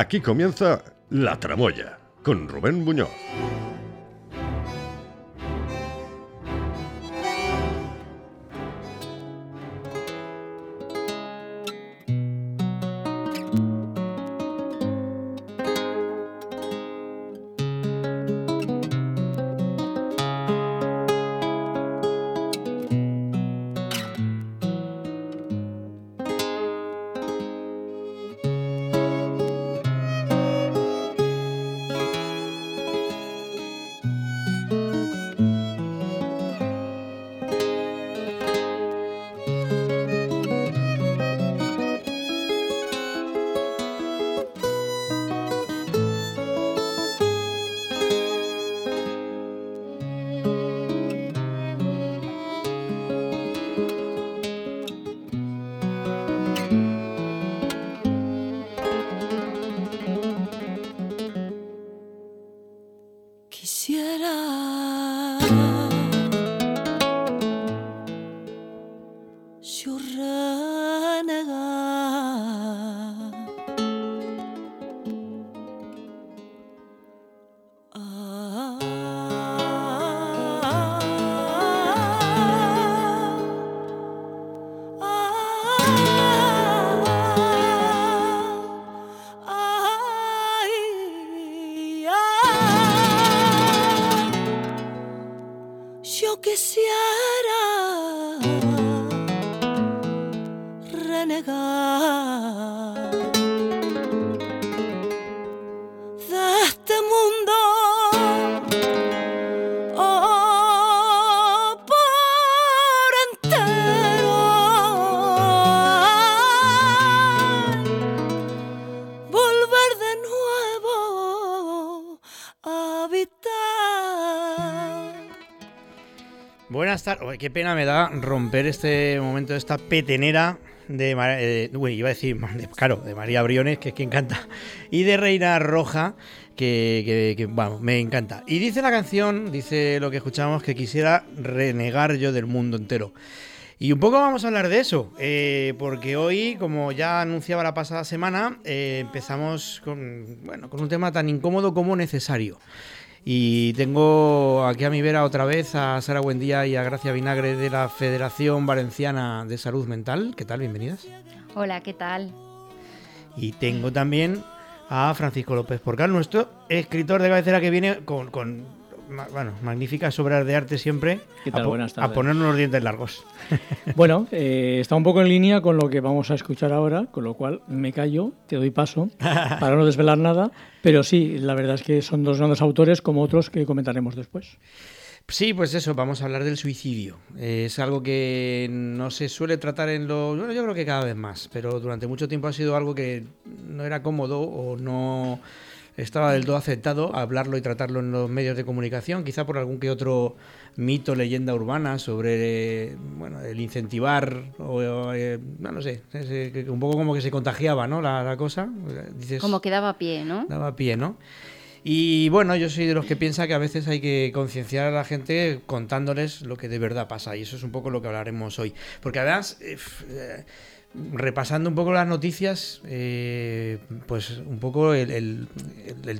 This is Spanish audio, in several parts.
Aquí comienza La Tramoya con Rubén Muñoz. Qué pena me da romper este momento esta petenera de, eh, uy, iba a decir, claro, de María Briones, que es quien canta, y de Reina Roja, que, que, me encanta. Y dice la canción, dice lo que escuchamos, que quisiera renegar yo del mundo entero. Y un poco vamos a hablar de eso, eh, porque hoy, como ya anunciaba la pasada semana, eh, empezamos bueno, con un tema tan incómodo como necesario. Y tengo aquí a mi vera otra vez a Sara Buendía y a Gracia Vinagre de la Federación Valenciana de Salud Mental. ¿Qué tal? Bienvenidas. Hola, ¿qué tal? Y tengo también a Francisco López Porcal, nuestro escritor de cabecera que viene con bueno, magníficas obras de arte siempre. A, Buenas a ponernos los dientes largos. Bueno, eh, está un poco en línea con lo que vamos a escuchar ahora, con lo cual me callo, te doy paso para no desvelar nada. Pero sí, la verdad es que son dos grandes autores como otros que comentaremos después. Sí, pues eso, vamos a hablar del suicidio. es algo que no se suele tratar en los... Bueno, yo creo que cada vez más, pero durante mucho tiempo ha sido algo que no era cómodo o no estaba del todo aceptado hablarlo y tratarlo en los medios de comunicación, quizá por algún que otro mito, leyenda urbana sobre bueno, el incentivar, o, eh, no, sé, un poco como que se contagiaba ¿no? la, cosa. como que daba pie, ¿no? Daba pie, ¿no? Y bueno, yo soy de los que piensa que a veces hay que concienciar a la gente contándoles lo que de verdad pasa, y eso es un poco lo que hablaremos hoy. Porque además... Eh, eh, repasando un poco las noticias, eh, pues un poco el,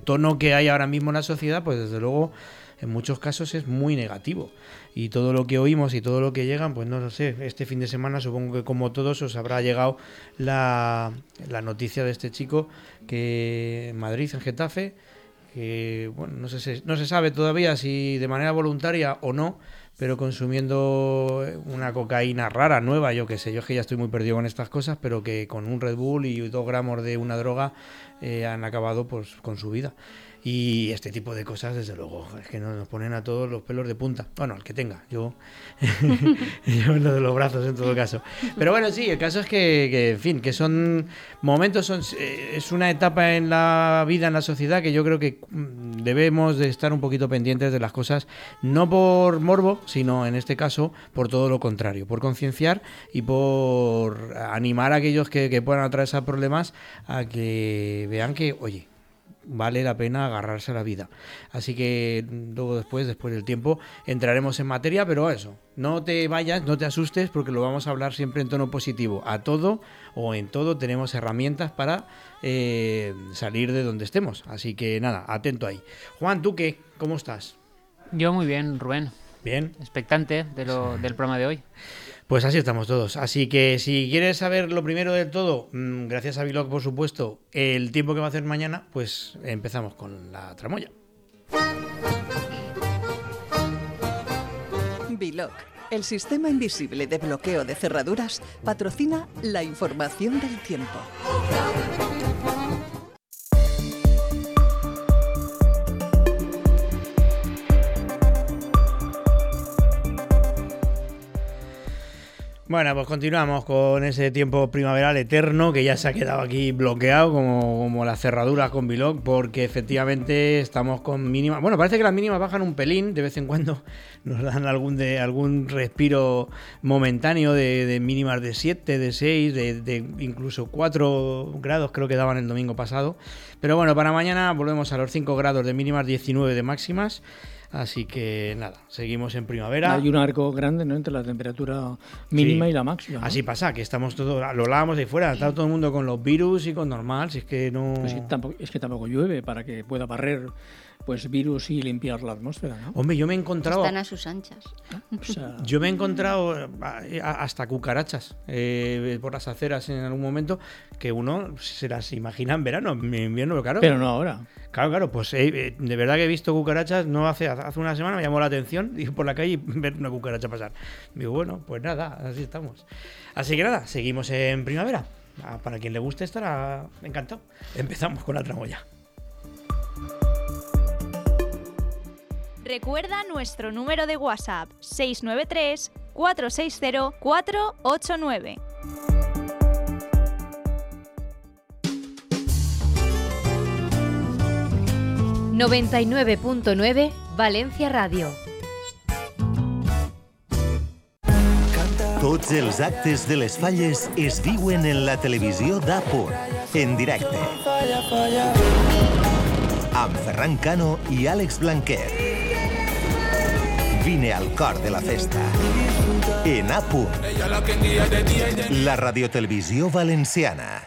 tono que hay ahora mismo en la sociedad, pues desde luego en muchos casos es muy negativo. Y todo lo que oímos y todo lo que llegan, pues no lo sé, este fin de semana supongo que como todos os habrá llegado la, la noticia de este chico que en Madrid, en Getafe, que bueno, no, sé, no se sabe todavía si de manera voluntaria o no, pero consumiendo una cocaína rara, nueva, yo qué sé, yo es que ya estoy muy perdido con estas cosas, pero que con un Red Bull y dos gramos de una droga eh, han acabado pues, con su vida. Y este tipo de cosas, desde luego, es que nos ponen a todos los pelos de punta. Bueno, el que tenga, yo, yo lo de los brazos en todo caso. Pero bueno, sí, el caso es que, en fin, que son momentos, son, eh, es una etapa en la vida, en la sociedad, que yo creo que mm, debemos de estar un poquito pendientes de las cosas, no por morbo, sino en este caso por todo lo contrario, por concienciar y por animar a aquellos que, que puedan atravesar problemas a que vean que, oye, vale la pena agarrarse a la vida. Así que luego después, después del tiempo, entraremos en materia, pero eso, no te vayas, no te asustes porque lo vamos a hablar siempre en tono positivo. A todo o en todo tenemos herramientas para eh, salir de donde estemos. Así que nada, atento ahí. Juan, ¿tú qué? ¿Cómo estás? Yo muy bien, Rubén. Bien. Expectante de lo, del programa de hoy. Pues así estamos todos. Así que si quieres saber lo primero del todo, mm, gracias a Vilog, por supuesto, el tiempo que va a hacer mañana, pues empezamos con la tramoya. Vilog, el sistema invisible de bloqueo de cerraduras, patrocina la información del tiempo. Bueno, pues continuamos con ese tiempo primaveral eterno que ya se ha quedado aquí bloqueado como, como las cerraduras con Vilog, porque efectivamente estamos con mínimas. Bueno, parece que las mínimas bajan un pelín, de vez en cuando nos dan algún de algún respiro momentáneo de, mínimas de 7, de 6, de, de, incluso 4 grados, creo que daban el domingo pasado. Pero bueno, para mañana volvemos a los 5 grados de mínimas, 19 de máximas. Así que nada, seguimos en primavera. Hay un arco grande ¿no? entre la temperatura mínima y la máxima. Así pasa, que estamos todos, lo hablábamos ahí fuera, está todo el mundo con los virus y con normal, si es que no... Pues es que tampoco llueve para que pueda barrer pues virus y limpiar la atmósfera, ¿no? Hombre, yo me he encontrado... Están a sus anchas. yo me he encontrado hasta cucarachas eh, por las aceras en algún momento que uno se las imagina en verano, en invierno, pero claro. Pero no ahora. Claro, claro, pues eh, eh, de verdad que he visto cucarachas, no hace, hace una semana me llamó la atención, ir por la calle y ver una cucaracha pasar. Digo, bueno, pues nada, así estamos. Así que nada, seguimos en primavera. Ah, para quien le guste estará encantado. Empezamos con la tramoya. Recuerda nuestro número de WhatsApp 693 460 489. 99.9 Valencia Radio. Tots els actes de les falles es viuen en la televisió d'Apur, en directe. Amb Ferran Cano i Àlex Blanquer. Vine al cor de la festa. En APU. La radiotelevisión valenciana.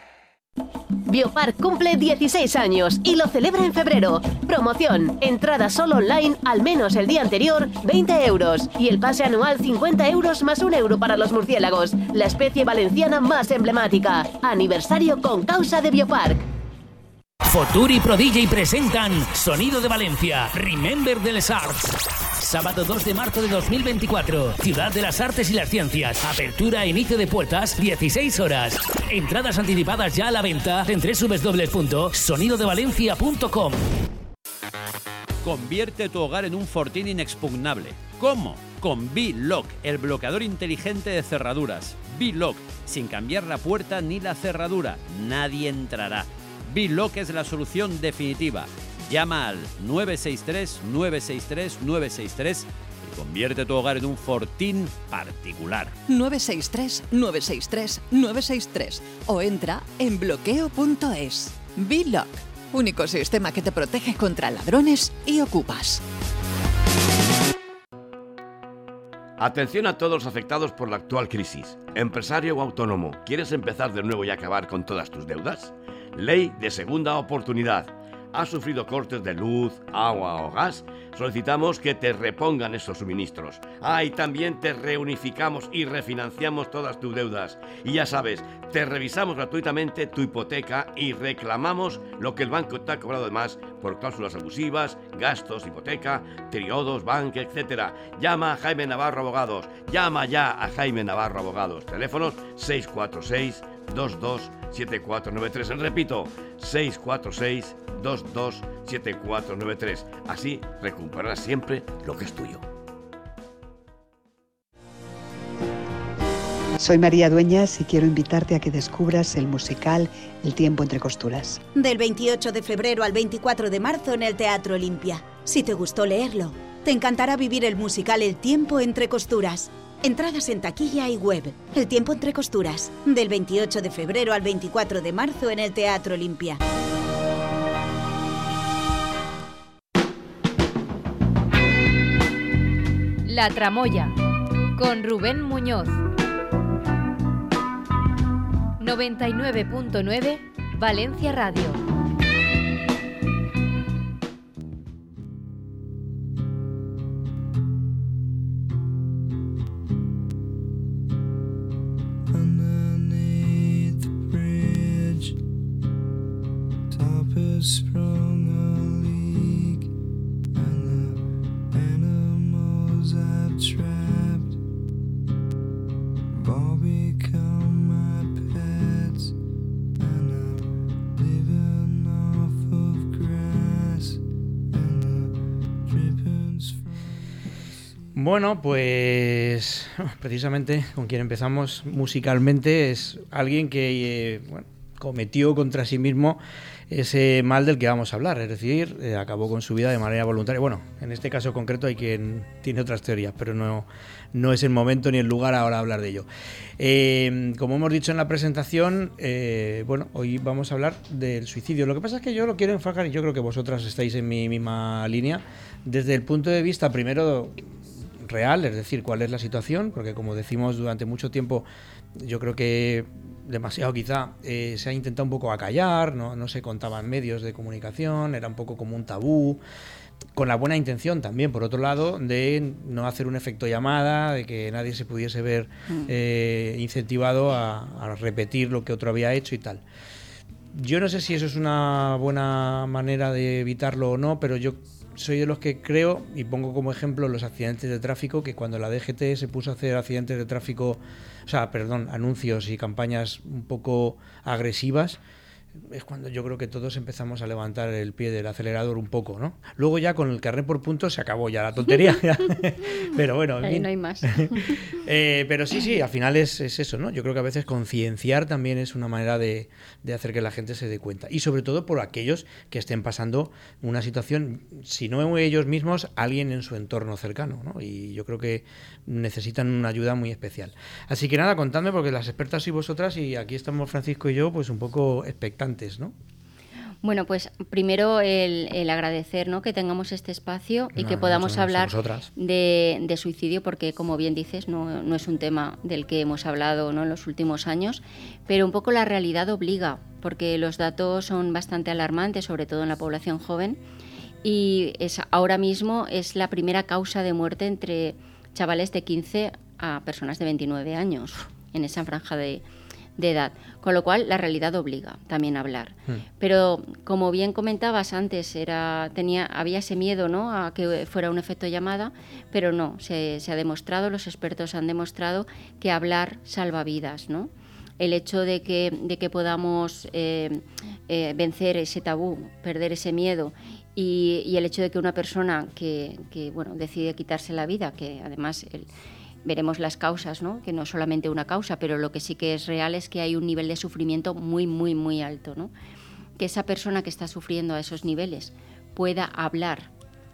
Biopark cumple 16 años y lo celebra en febrero. Promoción, entrada solo online al menos el día anterior, 20 euros. Y el pase anual 50 euros más un euro para los murciélagos, la especie valenciana más emblemática. Aniversario con causa de Biopark. Futuri Pro DJ presentan Sonido de Valencia, Remember de les Arts. Sábado 2 de marzo de 2024. Ciudad de las Artes y las Ciencias. Apertura e inicio de puertas 16 horas. Entradas anticipadas ya a la venta en www.sonidodevalencia.com. Convierte tu hogar en un fortín inexpugnable. ¿Cómo? Con B-Lock, el bloqueador inteligente de cerraduras. B-Lock, sin cambiar la puerta ni la cerradura. Nadie entrará. B-Lock es la solución definitiva. Llama al 963-963-963 y convierte tu hogar en un fortín particular. 963-963-963 o entra en bloqueo.es. B-Lock, único sistema que te protege contra ladrones y ocupas. Atención a todos los afectados por la actual crisis. Empresario o autónomo, ¿quieres empezar de nuevo y acabar con todas tus deudas? Ley de segunda oportunidad has sufrido cortes de luz, agua o gas, solicitamos que te repongan esos suministros. Ah, y también te reunificamos y refinanciamos todas tus deudas. Y ya sabes, te revisamos gratuitamente tu hipoteca y reclamamos lo que el banco te ha cobrado de más por cláusulas abusivas, gastos, hipoteca, triodos, banque, etc. Llama a Jaime Navarro Abogados. Llama ya a Jaime Navarro Abogados. Teléfonos 646 227493. Repito, 646 227493. Así recuperarás siempre lo que es tuyo. Soy María Dueñas y quiero invitarte a que descubras el musical El tiempo entre costuras. Del 28 de febrero al 24 de marzo en el Teatro Olimpia. Si te gustó leerlo, te encantará vivir el musical El tiempo entre costuras. Entradas en taquilla y web. El tiempo entre costuras. Del 28 de febrero al 24 de marzo en el Teatro Olimpia. La Tramoya. Con Rubén Muñoz. 99.9 Valencia Radio. Bueno, pues precisamente con quien empezamos musicalmente es alguien que eh, cometió contra sí mismo ese mal del que vamos a hablar, es decir, eh, acabó con su vida de manera voluntaria. Bueno, en este caso concreto hay quien tiene otras teorías, pero no, no es el momento ni el lugar ahora hablar de ello. Eh, como hemos dicho en la presentación, bueno, hoy vamos a hablar del suicidio. Lo que pasa es que yo lo quiero enfocar, y yo creo que vosotras estáis en mi misma línea, desde el punto de vista primero real, es decir, cuál es la situación, porque como decimos durante mucho tiempo, yo creo que demasiado quizá eh, se ha intentado un poco acallar, ¿no? no se contaban medios de comunicación, era un poco como un tabú, con la buena intención también, por otro lado, de no hacer un efecto llamada, de que nadie se pudiese ver mm. eh, incentivado a, a repetir lo que otro había hecho y tal. Yo no sé si eso es una buena manera de evitarlo o no, pero yo soy de los que creo, y pongo como ejemplo los accidentes de tráfico, que cuando la DGT se puso a hacer accidentes de tráfico, o sea, perdón, anuncios y campañas un poco agresivas, es cuando yo creo que todos empezamos a levantar el pie del acelerador un poco, ¿no? Luego ya con el carnet por puntos se acabó ya la tontería. pero bueno, Ahí no hay más. Eh, pero sí, sí, al final es, eso, ¿no? Yo creo que a veces concienciar también es una manera de, hacer que la gente se dé cuenta. Y sobre todo por aquellos que estén pasando una situación, si no ellos mismos, alguien en su entorno cercano, ¿no? Y yo creo que necesitan una ayuda muy especial. Así que nada, contadme, porque las expertas y vosotras, y aquí estamos Francisco y yo, pues un poco expectantes ¿no? Bueno, pues primero el, agradecer ¿no? que tengamos este espacio y que podamos hablar de, suicidio, porque como bien dices, no, es un tema del que hemos hablado ¿no? en los últimos años, pero un poco la realidad obliga, porque los datos son bastante alarmantes, sobre todo en la población joven, y es, ahora mismo es la primera causa de muerte entre chavales de 15 a personas de 29 años en esa franja de, de edad, con lo cual la realidad obliga también a hablar. Hmm. Pero como bien comentabas antes, era, tenía, había ese miedo ¿no? a que fuera un efecto llamada, pero no, se, ha demostrado, los expertos han demostrado que hablar salva vidas, ¿no? el hecho de que, de que podamos eh, eh, vencer ese tabú, perder ese miedo y, el hecho de que una persona que, que, bueno, decide quitarse la vida, que además el, veremos las causas, ¿no? que no solamente una causa, pero lo que sí que es real es que hay un nivel de sufrimiento muy, muy, muy alto. ¿no? Que esa persona que está sufriendo a esos niveles pueda hablar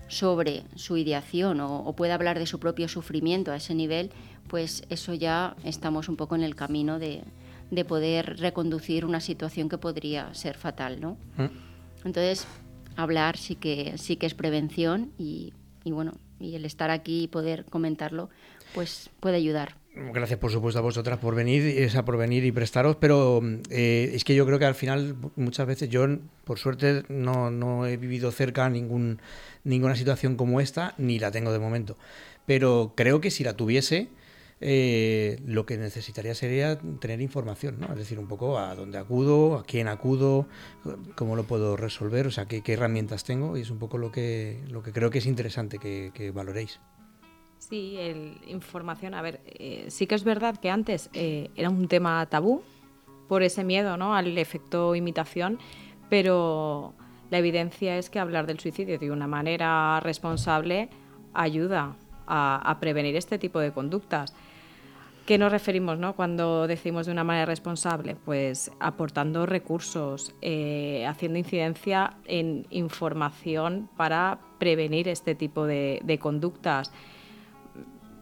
sobre su ideación o, pueda hablar de su propio sufrimiento a ese nivel, pues eso ya estamos un poco en el camino de, de poder reconducir una situación que podría ser fatal. ¿no? Mm. Entonces, hablar sí que, sí que es prevención y, y bueno, y el estar aquí y poder comentarlo, pues puede ayudar. Gracias, por supuesto, a vosotras por venir, esa por venir y prestaros, pero eh, es que yo creo que al final muchas veces yo, por suerte, no, no he vivido cerca ningún, ninguna situación como esta, ni la tengo de momento. Pero creo que si la tuviese, eh, lo que necesitaría sería tener información, ¿no? Es decir, un poco a dónde acudo, a quién acudo, cómo lo puedo resolver, o sea, qué, herramientas tengo, y es un poco lo que, lo que creo que es interesante que valoréis. Sí, el, información. A ver, eh, sí que es verdad que antes eh, era un tema tabú por ese miedo ¿no? al efecto imitación, pero la evidencia es que hablar del suicidio de una manera responsable ayuda a, prevenir este tipo de conductas. ¿Qué nos referimos ¿no? cuando decimos de una manera responsable? Pues aportando recursos, eh, haciendo incidencia en información para prevenir este tipo de conductas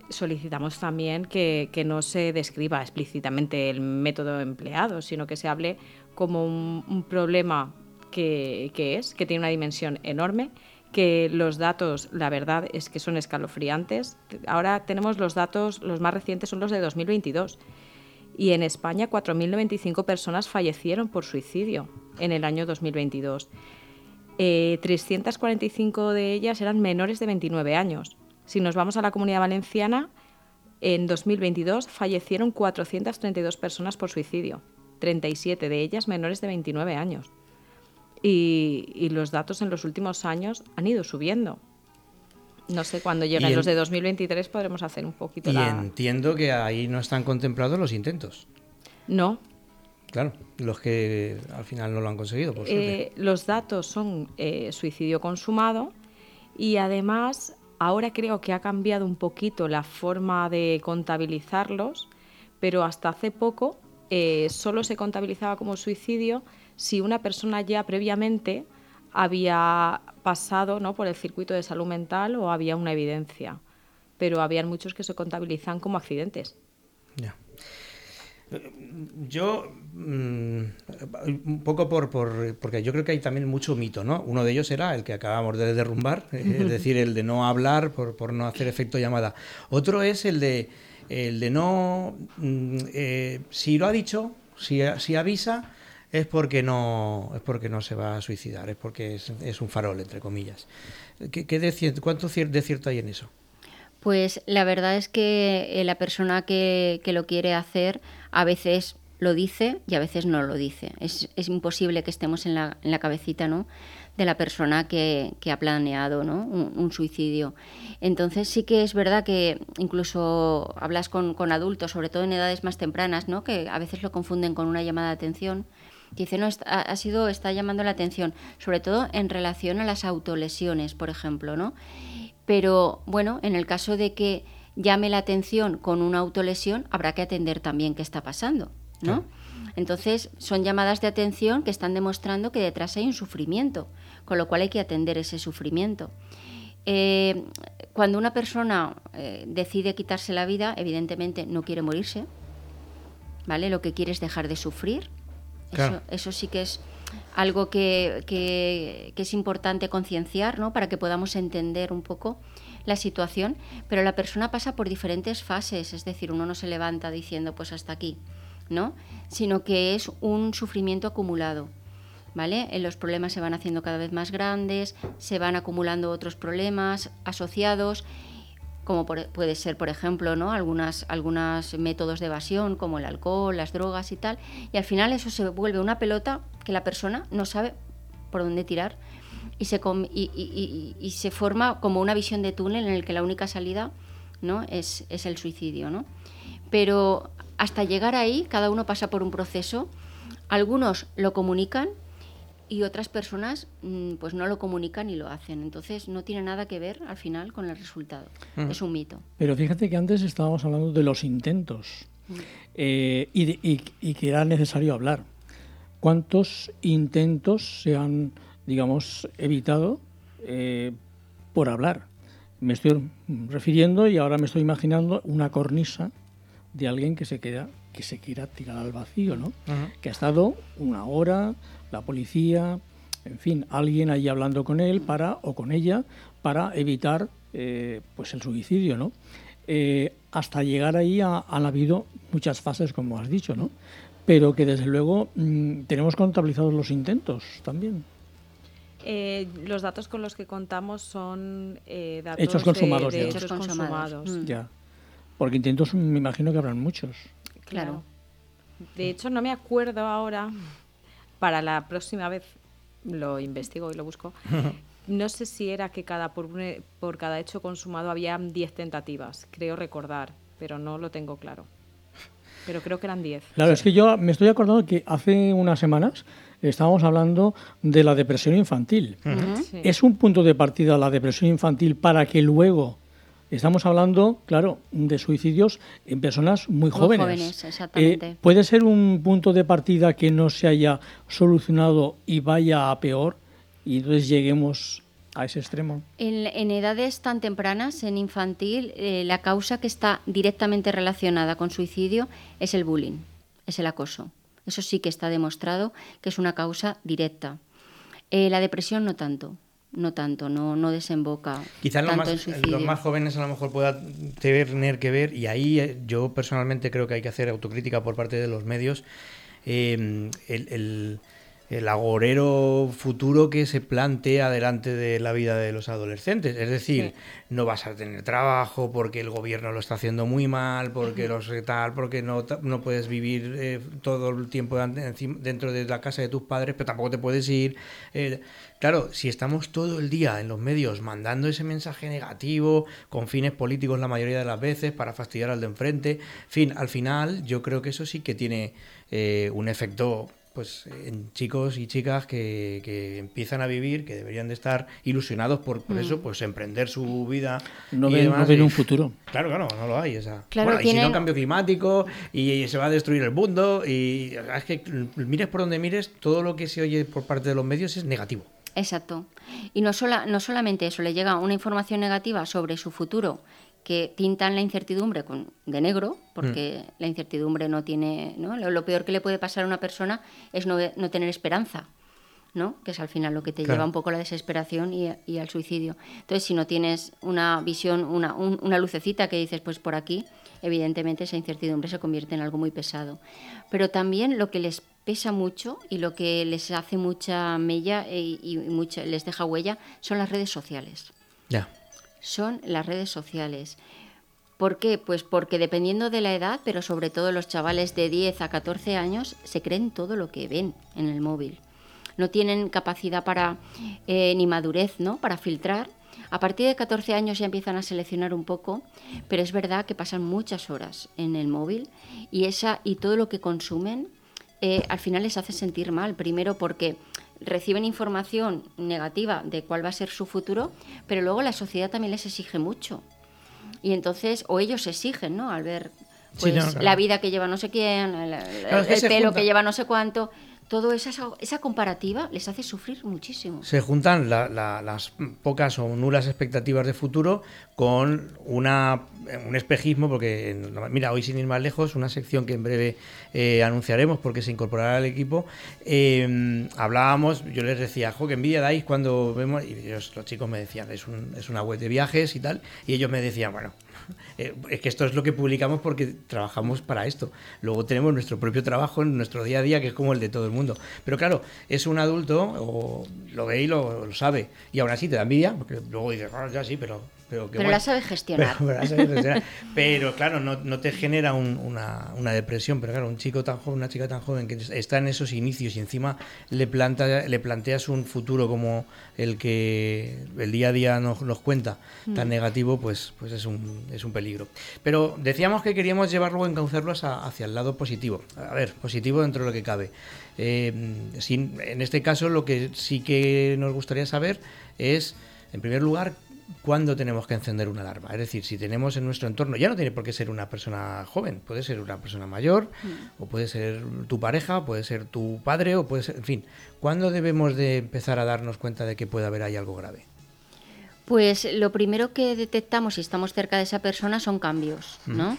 solicitamos también que, no se describa explícitamente el método empleado, sino que se hable como un, problema que, es, que tiene una dimensión enorme, que los datos, la verdad es que son escalofriantes. Ahora tenemos los datos, los más recientes son los de 2022. Y en España 4.095 personas fallecieron por suicidio en el año 2022. 345 eh, de ellas eran menores de 29 años. Si nos vamos a la comunidad valenciana, en 2022 fallecieron 432 personas por suicidio, 37 de ellas menores de 29 años. Y, los datos en los últimos años han ido subiendo. No sé, cuando lleguen los de 2023 podremos hacer un poquito Y entiendo que ahí no están contemplados los intentos. No. Claro, los que al final no lo han conseguido. Eh, los datos son eh, suicidio consumado y además ahora creo que ha cambiado un poquito la forma de contabilizarlos, pero hasta hace poco eh, solo se contabilizaba como suicidio si una persona ya previamente había pasado ¿no? por el circuito de salud mental o había una evidencia. Pero habían muchos que se contabilizan como accidentes. Ya. Yo, mm, un poco por, por, porque yo creo que hay también mucho mito, ¿no? Uno de ellos era el que acabamos de derrumbar, es decir, el de no hablar por, por no hacer efecto llamada. Otro es el de, el de no, mm, eh, si lo ha dicho, si, si avisa, es porque no es porque no se va a suicidar, es porque es, un farol, entre comillas. ¿Qué, de, ¿Cuánto de cierto hay en eso? Pues la verdad es que eh, la persona que, lo quiere hacer a veces lo dice y a veces no lo dice. Es, imposible que estemos en la, en la cabecita ¿no? de la persona que, ha planeado ¿no? un, suicidio. Entonces sí que es verdad que incluso hablas con, con, adultos, sobre todo en edades más tempranas, ¿no? que a veces lo confunden con una llamada de atención dice, no, ha sido, está llamando la atención, sobre todo en relación a las autolesiones, por ejemplo, ¿no? Pero bueno, en el caso de que llame la atención con una autolesión, habrá que atender también qué está pasando, ¿no? Entonces, son llamadas de atención que están demostrando que detrás hay un sufrimiento, con lo cual hay que atender ese sufrimiento. Eh, cuando una persona eh, decide quitarse la vida, evidentemente no quiere morirse, ¿vale? Lo que quiere es dejar de sufrir, eso, sí que es algo que, que, es importante concienciar, ¿no? Para que podamos entender un poco la situación, pero la persona pasa por diferentes fases, es decir, uno no se levanta diciendo pues hasta aquí, ¿no? Sino que es un sufrimiento acumulado. ¿Vale? Los problemas se van haciendo cada vez más grandes, se van acumulando otros problemas asociados como puede ser, por ejemplo, ¿no? algunas, algunos métodos de evasión, como el alcohol, las drogas y tal, y al final eso se vuelve una pelota que la persona no sabe por dónde tirar y se, y, se forma como una visión de túnel en el que la única salida ¿no? es, es el suicidio. ¿no? Pero hasta llegar ahí, cada uno pasa por un proceso. Algunos lo comunican y otras personas mm, pues no lo comunican y lo hacen. Entonces no tiene nada que ver al final con el resultado. Es un mito. Pero fíjate que antes estábamos hablando de los intentos eh, y, que era necesario hablar. ¿Cuántos intentos se han, digamos, evitado eh, por hablar? Me estoy refiriendo y ahora me estoy imaginando una cornisa de alguien que se queda que se quiera tirar al vacío, ¿no? Que ha estado una hora, la policía, en fin, alguien ahí hablando con él para o con ella para evitar eh, pues el suicidio, ¿no? Eh, hasta llegar ahí han habido muchas fases, como has dicho, ¿no? Pero que desde luego mm, tenemos contabilizados los intentos también. Eh, los datos con los que contamos son datos hechos consumados. De, hechos consumados. Mm. Ya. Porque intentos me imagino que habrán muchos. Claro. De hecho, no me acuerdo ahora para la próxima vez lo investigo y lo busco. No sé si era que cada por, por cada hecho consumado había 10 tentativas, creo recordar, pero no lo tengo claro. Pero creo que eran 10. Claro, es que yo me estoy acordando que hace unas semanas estábamos hablando de la depresión infantil. ¿Es un punto de partida la depresión infantil para que luego Estamos hablando, claro, de suicidios en personas muy, jóvenes. jóvenes exactamente. Eh, ¿Puede ser un punto de partida que no se haya solucionado y vaya a peor y entonces lleguemos a ese extremo? En, edades tan tempranas, en infantil, eh, la causa que está directamente relacionada con suicidio es el bullying, es el acoso. Eso sí que está demostrado que es una causa directa. Eh, la depresión no tanto no tanto, no, no desemboca. Quizás los más, los más jóvenes a lo mejor puedan tener que ver, y ahí eh, yo personalmente creo que hay que hacer autocrítica por parte de los medios. Eh, el el agorero futuro que se plantea delante de la vida de los adolescentes. Es decir, no vas a tener trabajo porque el gobierno lo está haciendo muy mal, porque los tal, porque no, no puedes vivir eh, todo el tiempo dentro de la casa de tus padres, pero tampoco te puedes ir. Eh, claro, si estamos todo el día en los medios mandando ese mensaje negativo, con fines políticos la mayoría de las veces, para fastidiar al de enfrente, en fin, al final yo creo que eso sí que tiene eh, un efecto pues en chicos y chicas que, empiezan a vivir, que deberían de estar ilusionados por, por eso, mm. pues emprender su vida. No ven, un futuro. Claro, claro, no lo hay. Esa. Claro, y si no, cambio climático y, se va a destruir el mundo. Y es que mires por donde mires, todo lo que se oye por parte de los medios es negativo. Exacto. Y no, sola, no solamente eso, le llega una información negativa sobre su futuro que tintan la incertidumbre con, de negro, porque mm. la incertidumbre no tiene... ¿no? Lo, peor que le puede pasar a una persona es no, no tener esperanza, ¿no? que es al final lo que te lleva un poco a la desesperación y, y, al suicidio. Entonces, si no tienes una visión, una, una lucecita que dices, pues por aquí, evidentemente esa incertidumbre se convierte en algo muy pesado. Pero también lo que les pesa mucho y lo que les hace mucha mella y, y mucha, les deja huella son las redes sociales. Ya son las redes sociales. ¿Por qué? Pues porque dependiendo de la edad, pero sobre todo los chavales de 10 a 14 años, se creen todo lo que ven en el móvil. No tienen capacidad para, eh, ni madurez, ¿no? Para filtrar. A partir de 14 años ya empiezan a seleccionar un poco, pero es verdad que pasan muchas horas en el móvil y, esa, y todo lo que consumen eh, al final les hace sentir mal. Primero porque reciben información negativa de cuál va a ser su futuro, pero luego la sociedad también les exige mucho. Y entonces, o ellos exigen, ¿no? Al ver pues, la vida que lleva no sé quién, el, pelo que lleva no sé cuánto todo esa, esa comparativa les hace sufrir muchísimo. Se juntan las pocas o nulas expectativas de futuro con una, un espejismo, porque, mira, hoy sin ir más lejos, una sección que en breve eh, anunciaremos porque se incorporará al equipo, em, hablábamos, yo les decía, jo, que envidia dais cuando vemos, y ellos, los chicos me decían, es, un, es una web de viajes y tal, y ellos me decían, bueno, es que esto es lo que publicamos porque trabajamos para esto. Luego tenemos nuestro propio trabajo en nuestro día a día, que es como el de todo el mundo. Pero claro, es un adulto, o lo ve y lo, sabe, y aún así te da envidia, porque luego dices, ah, ya sí, pero pero, la sabe gestionar. Pero, claro, no, te genera una, depresión. Pero claro, un chico tan joven, una chica tan joven que está en esos inicios y encima le, planta, le planteas un futuro como el que el día a día nos, nos cuenta, tan mm. negativo, pues, pues es, un, es un peligro. Pero decíamos que queríamos llevarlo, encauzarlo hacia, el lado positivo. A ver, positivo dentro de lo que cabe. Eh, en este caso, lo que sí que nos gustaría saber es, en primer lugar, cuándo tenemos que encender una alarma. Es decir, si tenemos en nuestro entorno, ya no tiene por qué ser una persona joven, puede ser una persona mayor, mm. o puede ser tu pareja, puede ser tu padre, o puede ser, en fin, ¿cuándo debemos de empezar a darnos cuenta de que puede haber ahí algo grave? Pues lo primero que detectamos si estamos cerca de esa persona son cambios, ¿no? Mm.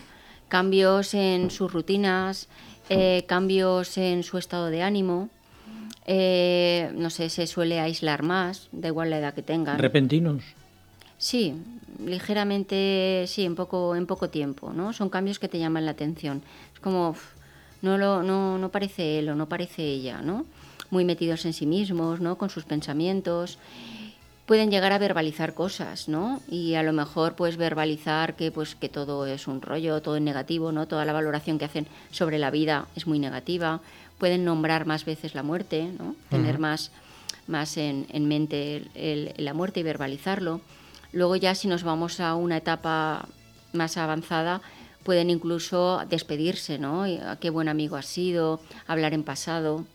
Cambios en sus rutinas, eh, cambios en su estado de ánimo, eh, no sé, se suele aislar más, da igual la edad que tenga. Repentinos. Sí, ligeramente, sí, en poco, en poco tiempo, ¿no? Son cambios que te llaman la atención. Es como, no, lo, no, no parece él o no parece ella, ¿no? Muy metidos en sí mismos, ¿no? Con sus pensamientos. Pueden llegar a verbalizar cosas, ¿no? Y a lo mejor, pues, verbalizar que, pues, que todo es un rollo, todo es negativo, ¿no? Toda la valoración que hacen sobre la vida es muy negativa. Pueden nombrar más veces la muerte, ¿no? Tener más, más en, en mente la muerte y verbalizarlo Luego ya si nos vamos a una etapa más avanzada, pueden incluso despedirse, ¿no? Qué buen amigo has sido, hablar en pasado,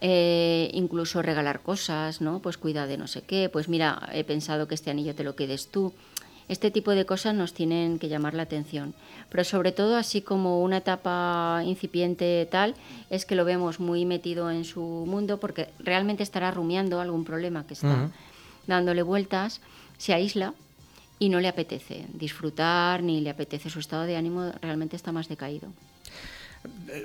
eh, incluso regalar cosas, ¿no? Pues cuida de no sé qué, pues mira, he pensado que este anillo te lo quedes tú. Este tipo de cosas nos tienen que llamar la atención. Pero sobre todo, así como una etapa incipiente tal, es que lo vemos muy metido en su mundo porque realmente estará rumiando algún problema que está dándole vueltas se aísla y no le apetece disfrutar ni le apetece su estado de ánimo, realmente está más decaído.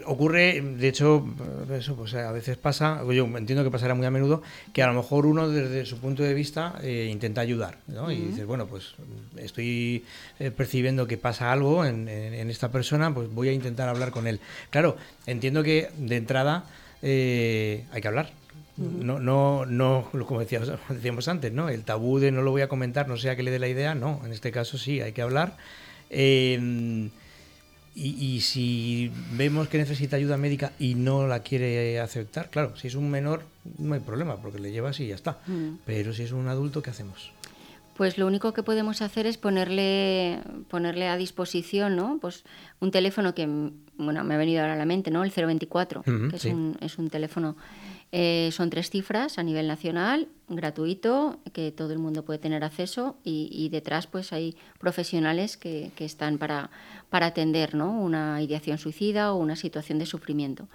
ocurre, de hecho, eso pues a veces pasa, yo entiendo que pasará muy a menudo, que a lo mejor uno desde su punto de vista eh, intenta ayudar, ¿no? Y dices, bueno, pues estoy eh, percibiendo que pasa algo en, esta persona, pues voy a intentar hablar con él. Claro, entiendo que de entrada eh, hay que hablar. No, no, no, como decíamos, decíamos antes, ¿no? El tabú de no lo voy a comentar, no sea que le dé la idea, no, en este caso sí, hay que hablar. Y, si vemos que necesita ayuda médica y no la quiere aceptar, claro, si es un menor no hay problema, porque le llevas y ya está. Mm. Pero si es un adulto, ¿qué hacemos? Pues lo único que podemos hacer es ponerle, ponerle a disposición, ¿no? Pues un teléfono que, bueno, me ha venido ahora a la mente, ¿no? El 024, que es, un, es un teléfono eh, son tres cifras a nivel nacional, gratuito, que todo el mundo puede tener acceso y, detrás pues hay profesionales que, están para, para atender ¿no? una ideación suicida o una situación de sufrimiento.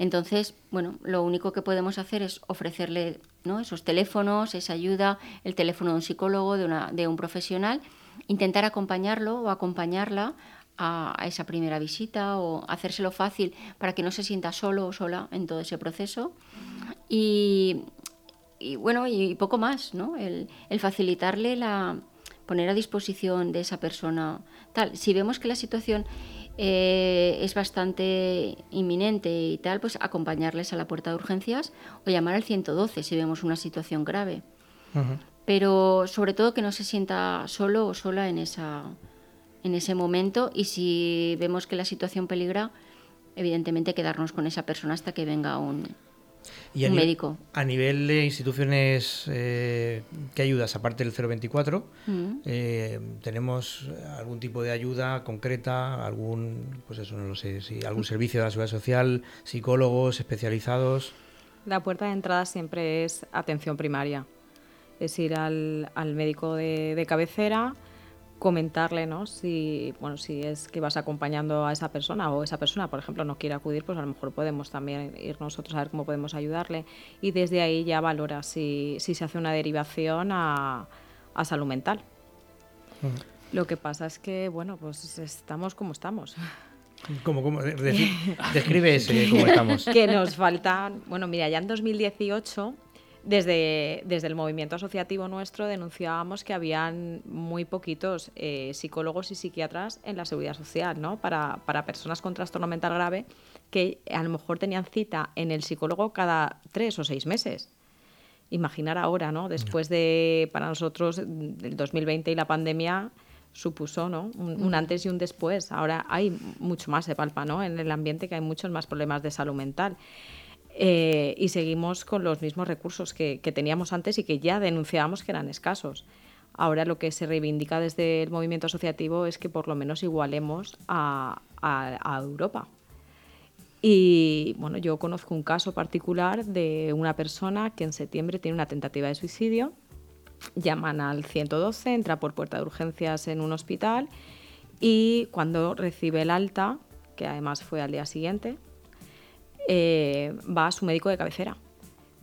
Entonces, bueno, lo único que podemos hacer es ofrecerle ¿no? esos teléfonos, esa ayuda, el teléfono de un psicólogo, de, una, de un profesional, intentar acompañarlo o acompañarla a, esa primera visita o hacérselo fácil para que no se sienta solo o sola en todo ese proceso. Y, bueno, y poco más, ¿no? El, facilitarle la poner a disposición de esa persona tal. Si vemos que la situación eh, es bastante inminente y tal, pues acompañarles a la puerta de urgencias o llamar al 112 si vemos una situación grave. Pero sobre todo que no se sienta solo o sola en esa, en ese momento y si vemos que la situación peligra, evidentemente quedarnos con esa persona hasta que venga un, médico. A nivel de instituciones eh, que ayudas, aparte del 024, mm. eh, ¿tenemos algún tipo de ayuda concreta? ¿Algún, pues eso, no lo sé, si algún servicio de la seguridad social, psicólogos especializados? La puerta de entrada siempre es atención primaria. Es ir al, médico de cabecera, comentarle, ¿no? Si, bueno, si es que vas acompañando a esa persona o esa persona, por ejemplo, no quiere acudir, pues a lo mejor podemos también ir nosotros a ver cómo podemos ayudarle y desde ahí ya valora si, si se hace una derivación a, a salud mental. Lo que pasa es que, bueno, pues estamos como estamos. ¿Cómo, cómo? Describe ese cómo estamos. Que nos faltan, bueno, mira, ya en 2018 desde, desde el movimiento asociativo nuestro denunciábamos que habían muy poquitos eh, psicólogos y psiquiatras en la seguridad social, ¿no? Para, para, personas con trastorno mental grave que a lo mejor tenían cita en el psicólogo cada tres o seis meses. Imaginar ahora, ¿no? Después de, para nosotros, el 2020 y la pandemia supuso ¿no? un, un, antes y un después. Ahora hay mucho más de palpa ¿no? en el ambiente, que hay muchos más problemas de salud mental. Eh, y seguimos con los mismos recursos que, teníamos antes y que ya denunciábamos que eran escasos. Ahora lo que se reivindica desde el movimiento asociativo es que por lo menos igualemos a, Europa. Y bueno, yo conozco un caso particular de una persona que en septiembre tiene una tentativa de suicidio. Llaman al 112, entra por puerta de urgencias en un hospital y cuando recibe el alta, que además fue al día siguiente, eh, va a su médico de cabecera.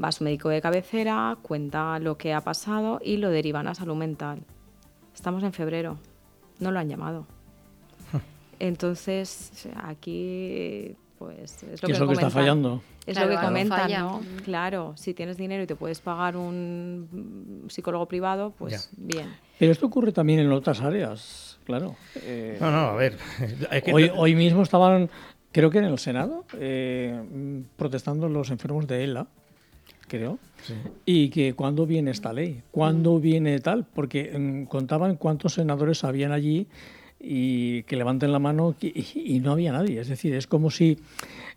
Va a su médico de cabecera, cuenta lo que ha pasado y lo derivan a salud mental. Estamos en febrero, no lo han llamado. Entonces, aquí, pues es lo que, es lo que está fallando. Es lo que comentan, ¿no? Claro, si tienes dinero y te puedes pagar un psicólogo privado, pues bien. Pero esto ocurre también en otras áreas, claro. no, no, a ver. hoy, hoy mismo estaban creo que en el Senado, eh, protestando los enfermos de ELA, creo, y que cuándo viene esta ley, cuándo viene tal, porque mm, contaban cuántos senadores habían allí y que levanten la mano y, no había nadie. Es decir, es como si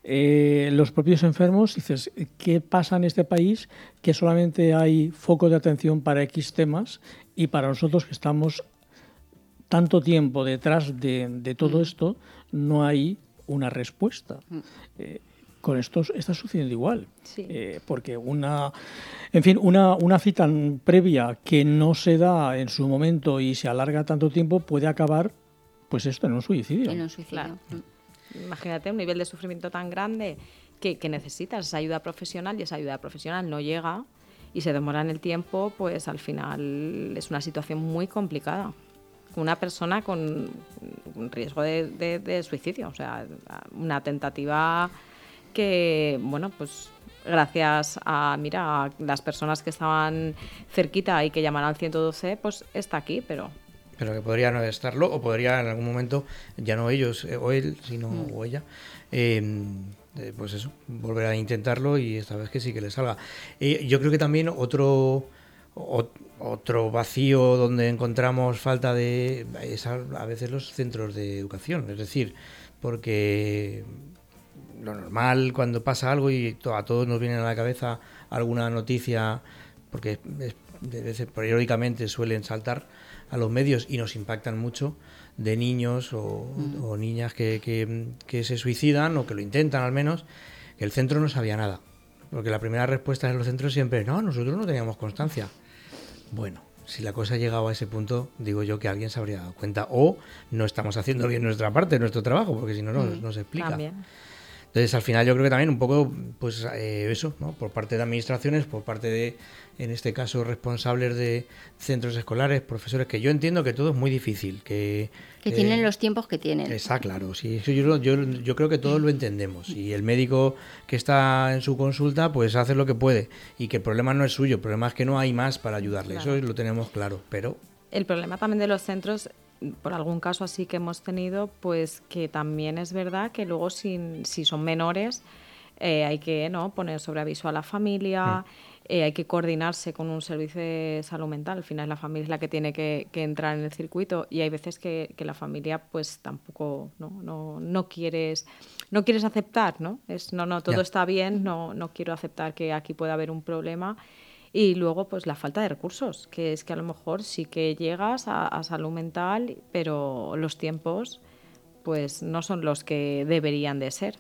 eh, los propios enfermos, dices, ¿qué pasa en este país? Que solamente hay foco de atención para X temas y para nosotros que estamos tanto tiempo detrás de, de todo mm. esto, no hay una respuesta. Mm. Eh, con esto está sucediendo igual, eh, porque una, en fin, una, una cita previa que no se da en su momento y se alarga tanto tiempo puede acabar, pues esto, en un suicidio. En un suicidio. Mm. Imagínate un nivel de sufrimiento tan grande que, que necesitas esa ayuda profesional y esa ayuda profesional no llega y se demora en el tiempo, pues al final es una situación muy complicada. Una persona con un riesgo de, suicidio, o sea, una tentativa que, bueno, pues gracias a, mira, a las personas que estaban cerquita y que llaman al 112, pues está aquí, pero... Pero que podría no estarlo, o podría en algún momento, ya no ellos, eh, o él, sino mm. o ella, em, eh, pues eso, volver a intentarlo y esta vez que sí que le salga. Eh, yo creo que también otro otro vacío donde encontramos falta de es a, veces los centros de educación, es decir, porque lo normal cuando pasa algo y a todos nos viene a la cabeza alguna noticia, porque de veces periódicamente suelen saltar a los medios y nos impactan mucho de niños o, mm. niñas que, que, se suicidan o que lo intentan al menos, que el centro no sabía nada. Porque la primera respuesta de los centros siempre es, no, nosotros no teníamos constancia. Bueno, si la cosa ha llegado a ese punto, digo yo que alguien se habría dado cuenta. O no estamos haciendo bien nuestra parte, nuestro trabajo, porque si no, no, se explica. Entonces, al final yo creo que también un poco, pues eh, eso, ¿no? Por parte de administraciones, por parte de, en este caso, responsables de centros escolares, profesores, que yo entiendo que todo es muy difícil, que... Que tienen los tiempos que tienen. Está claro, sí, yo, yo, yo creo que todos lo entendemos. Y el médico que está en su consulta, pues hace lo que puede. Y que el problema no es suyo, el problema es que no hay más para ayudarle, eso lo tenemos claro, pero... El problema también de los centros por algún caso así que hemos tenido, pues que también es verdad que luego si, si son menores eh, hay que ¿no? poner sobre aviso a la familia, mm. eh, hay que coordinarse con un servicio de salud mental. Al final la familia es la que tiene que, entrar en el circuito y hay veces que, la familia pues tampoco no, no, no quieres no quieres aceptar, ¿no? Es no, no, todo está bien, no, no quiero aceptar que aquí pueda haber un problema y luego, pues la falta de recursos, que es que a lo mejor sí que llegas a, salud mental, pero los tiempos pues no son los que deberían de ser.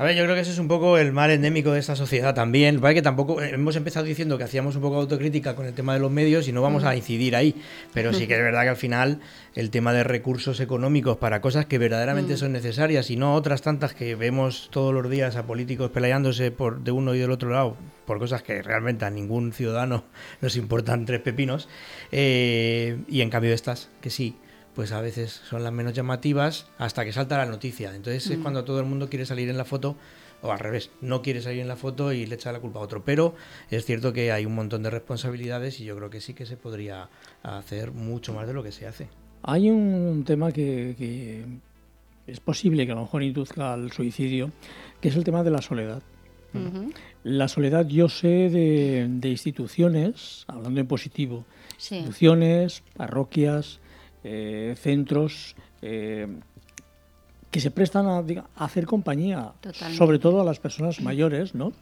A ver, yo creo que ese es un poco el mal endémico de esta sociedad también. Que tampoco eh, hemos empezado diciendo que hacíamos un poco de autocrítica con el tema de los medios y no vamos a incidir ahí. Pero sí que es verdad que al final el tema de recursos económicos para cosas que verdaderamente son necesarias y no otras tantas que vemos todos los días a políticos peleándose por de uno y del otro lado por cosas que realmente a ningún ciudadano nos importan tres pepinos. Eh, y en cambio estas, que sí, pues a veces son las menos llamativas hasta que salta la noticia. Entonces es mm. cuando todo el mundo quiere salir en la foto o al revés, no quiere salir en la foto y le echa la culpa a otro. Pero es cierto que hay un montón de responsabilidades y yo creo que sí que se podría hacer mucho más de lo que se hace. Hay un, tema que, es posible que a lo mejor induzca al suicidio, que es el tema de la soledad. La soledad yo sé de, instituciones, hablando en positivo, instituciones, parroquias, eh, centros eh, que se prestan a, hacer compañía, sobre todo a las personas mayores, ¿no?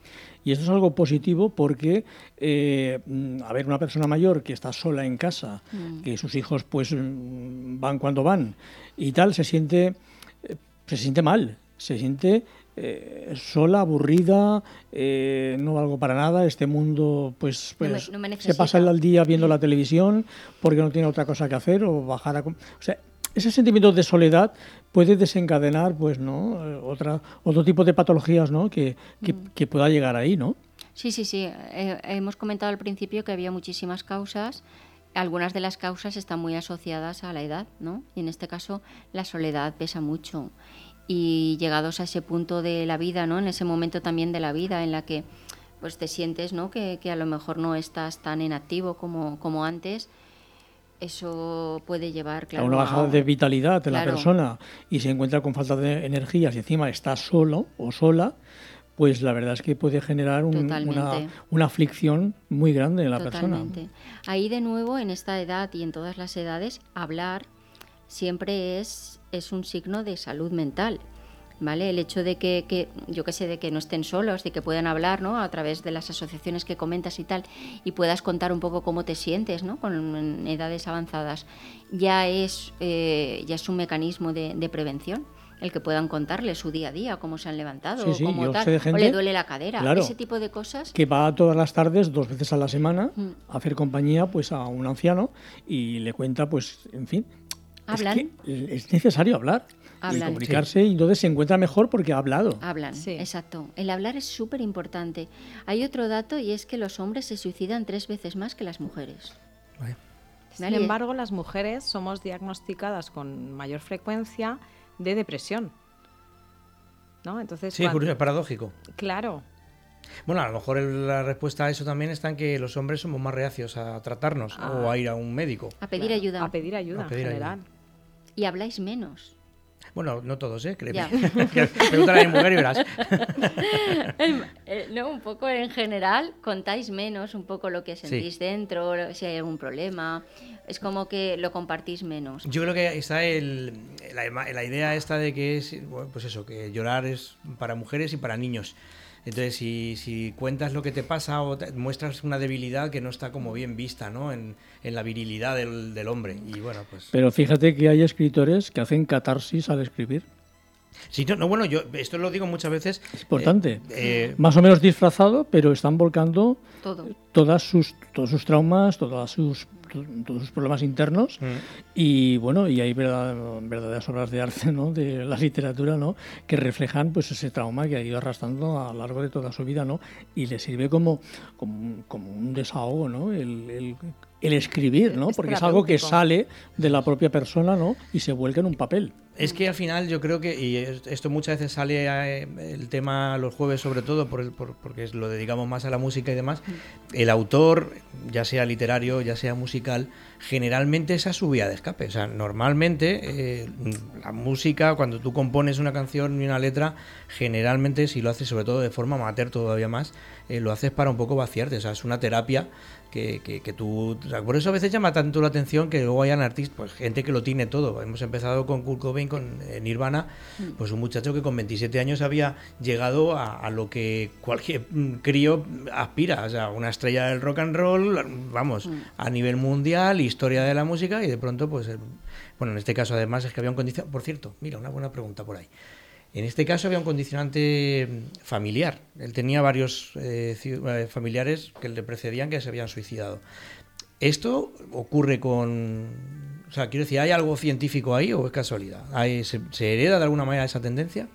Y esto es algo positivo porque, eh, a ver, una persona mayor que está sola en casa, mm. que sus hijos pues van cuando van y tal, se siente, se siente mal, se siente sola, aburrida, no valgo para nada, este mundo pues, pues se pasa el día viendo la televisión porque no tiene otra cosa que hacer o bajar a... O sea, ese sentimiento de soledad puede desencadenar pues no eh, otra otro tipo de patologías ¿no? que, mm. que, pueda llegar ahí no sí sí sí. Eh, hemos comentado al principio que había muchísimas causas. Algunas de las causas están muy asociadas a la edad no y en este caso la soledad pesa mucho y llegados a ese punto de la vida no en ese momento también de la vida en la que pues te sientes no que, que a lo mejor no estás tan en activo como, como antes eso puede llevar a una bajada de vitalidad de la persona y se encuentra con falta de energía y encima está solo o sola, pues la verdad es que puede generar una, una, aflicción muy grande en la Totalmente. persona. Ahí de nuevo, en esta edad y en todas las edades, hablar siempre es, es un signo de salud mental. ¿vale? El hecho de que, yo que sé, de que no estén solos, de que puedan hablar, ¿no? A través de las asociaciones que comentas y tal, y puedas contar un poco cómo te sientes, ¿no? Con edades avanzadas, ya es, eh, ya es un mecanismo de, prevención el que puedan contarle su día a día, cómo se han levantado, cómo tal, o le duele la cadera, ese tipo de cosas. Que va todas las tardes, dos veces a la semana, mm. a hacer compañía pues a un anciano y le cuenta, pues, en fin. Hablan. es necesario hablar y comunicarse y entonces se encuentra mejor porque ha hablado. Hablan, sí. exacto. El hablar es súper importante. Hay otro dato y es que los hombres se suicidan tres veces más que las mujeres. Sin embargo, las mujeres somos diagnosticadas con mayor frecuencia de depresión. ¿No? Entonces, sí, curioso, es paradójico. Claro. Bueno, a lo mejor la respuesta a eso también está en que los hombres somos más reacios a tratarnos o a Ah. ir a un médico. A pedir ayuda. A pedir ayuda A pedir en general. Y habláis menos. Bueno, no todos, ¿eh? Que- Pregúntale a mi mujer y verás. Eh, no, un poco en general contáis menos, un poco lo que sentís dentro, si hay algún problema. Es como que lo compartís menos. Yo creo que está el, la, la idea esta de que es, bueno, pues eso, que llorar es para mujeres y para niños. Entonces, si, si cuentas lo que te pasa o te- muestras una debilidad que no está como bien vista, ¿no? En, en la virilidad del, del hombre. Y bueno, pues... Pero fíjate que hay escritores que hacen catarsis al escribir. Sí, no, no, bueno, yo esto lo digo muchas veces. Es importante. eh, Más o menos disfrazado, pero están volcando Todo. todas sus, todos sus traumas, todas sus, todos sus problemas internos. Y bueno, y hay verdad- verdaderas obras de arte, ¿no? De la literatura, ¿no? Que reflejan pues ese trauma que ha ido arrastrando a lo largo de toda su vida, ¿no? Y le sirve como, como, un- como un desahogo, ¿no? El, el- el escribir, ¿no? Es Porque es algo que sale de la propia persona, ¿no? Y se vuelca en un papel. Es que al final yo creo que, y es- esto muchas veces sale eh, el tema los jueves sobre todo, por el, por- porque es- lo dedicamos más a la música y demás, el autor, ya sea literario, ya sea musical, generalmente esa es su vía de escape. O sea, normalmente eh, la música, cuando tú compones una canción y una letra, generalmente si lo haces sobre todo de forma amateur todavía más, eh, lo haces para un poco vaciarte. O sea, es una terapia que, que, que tú... o sea, por eso a veces llama tanto la atención que luego hayan artistas, pues gente que lo tiene todo. Hemos empezado con Kurt Cobain, con eh, Nirvana, pues un muchacho que con 27 años había llegado a, a lo que cualquier mm, crío aspira, o sea, una estrella del rock and roll, vamos, a nivel mundial, historia de la música y de pronto, pues, eh, bueno, en este caso además es que había un condicionante, por cierto, mira, una buena pregunta por ahí. En este caso había un condicionante familiar. Él tenía varios eh, eh, familiares que le precedían que se habían suicidado. ¿Esto ocurre con... O sea, quiero decir, ¿hay algo científico ahí o es casualidad? ¿Hay- se, se hereda de alguna manera esa tendencia?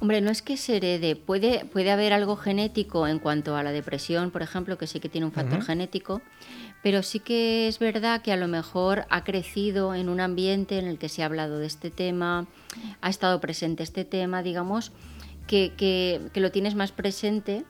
Hombre, no es que se herede, puede, puede haber algo genético en cuanto a la depresión, por ejemplo, que sí que tiene un factor genético, pero sí que es verdad que a lo mejor ha crecido en un ambiente en el que se ha hablado de este tema, ha estado presente este tema, digamos, que, que- que lo tienes más presente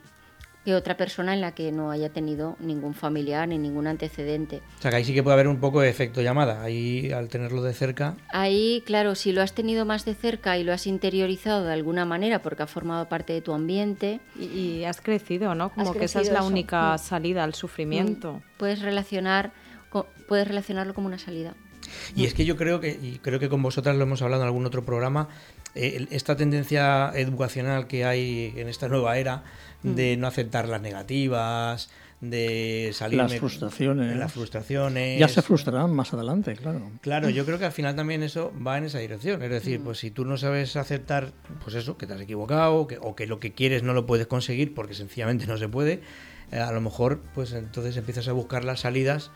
que otra persona en la que no haya tenido ningún familiar ni ningún antecedente. O sea, que ahí sí que puede haber un poco de efecto llamada. Ahí, al tenerlo de cerca... Ahí, claro, si lo has tenido más de cerca y lo has interiorizado de alguna manera porque ha formado parte de tu ambiente. Y, y has crecido, ¿no? Como que esa es la eso. única Mm. salida al sufrimiento. Mm. Puedes relacionar, puedes relacionarlo como una salida. Y es que yo creo que, y creo que con vosotras lo hemos hablado en algún otro programa, eh, esta tendencia educacional que hay en esta nueva era de no aceptar las negativas, de salir Las frustraciones. las frustraciones. Ya se frustrarán más adelante, claro. Claro, yo creo que al final también eso va en esa dirección. Es decir, pues si tú no sabes aceptar, pues eso, que te has equivocado, que- o que lo que quieres no lo puedes conseguir porque sencillamente no se puede, eh, a lo mejor, pues entonces empiezas a buscar las salidas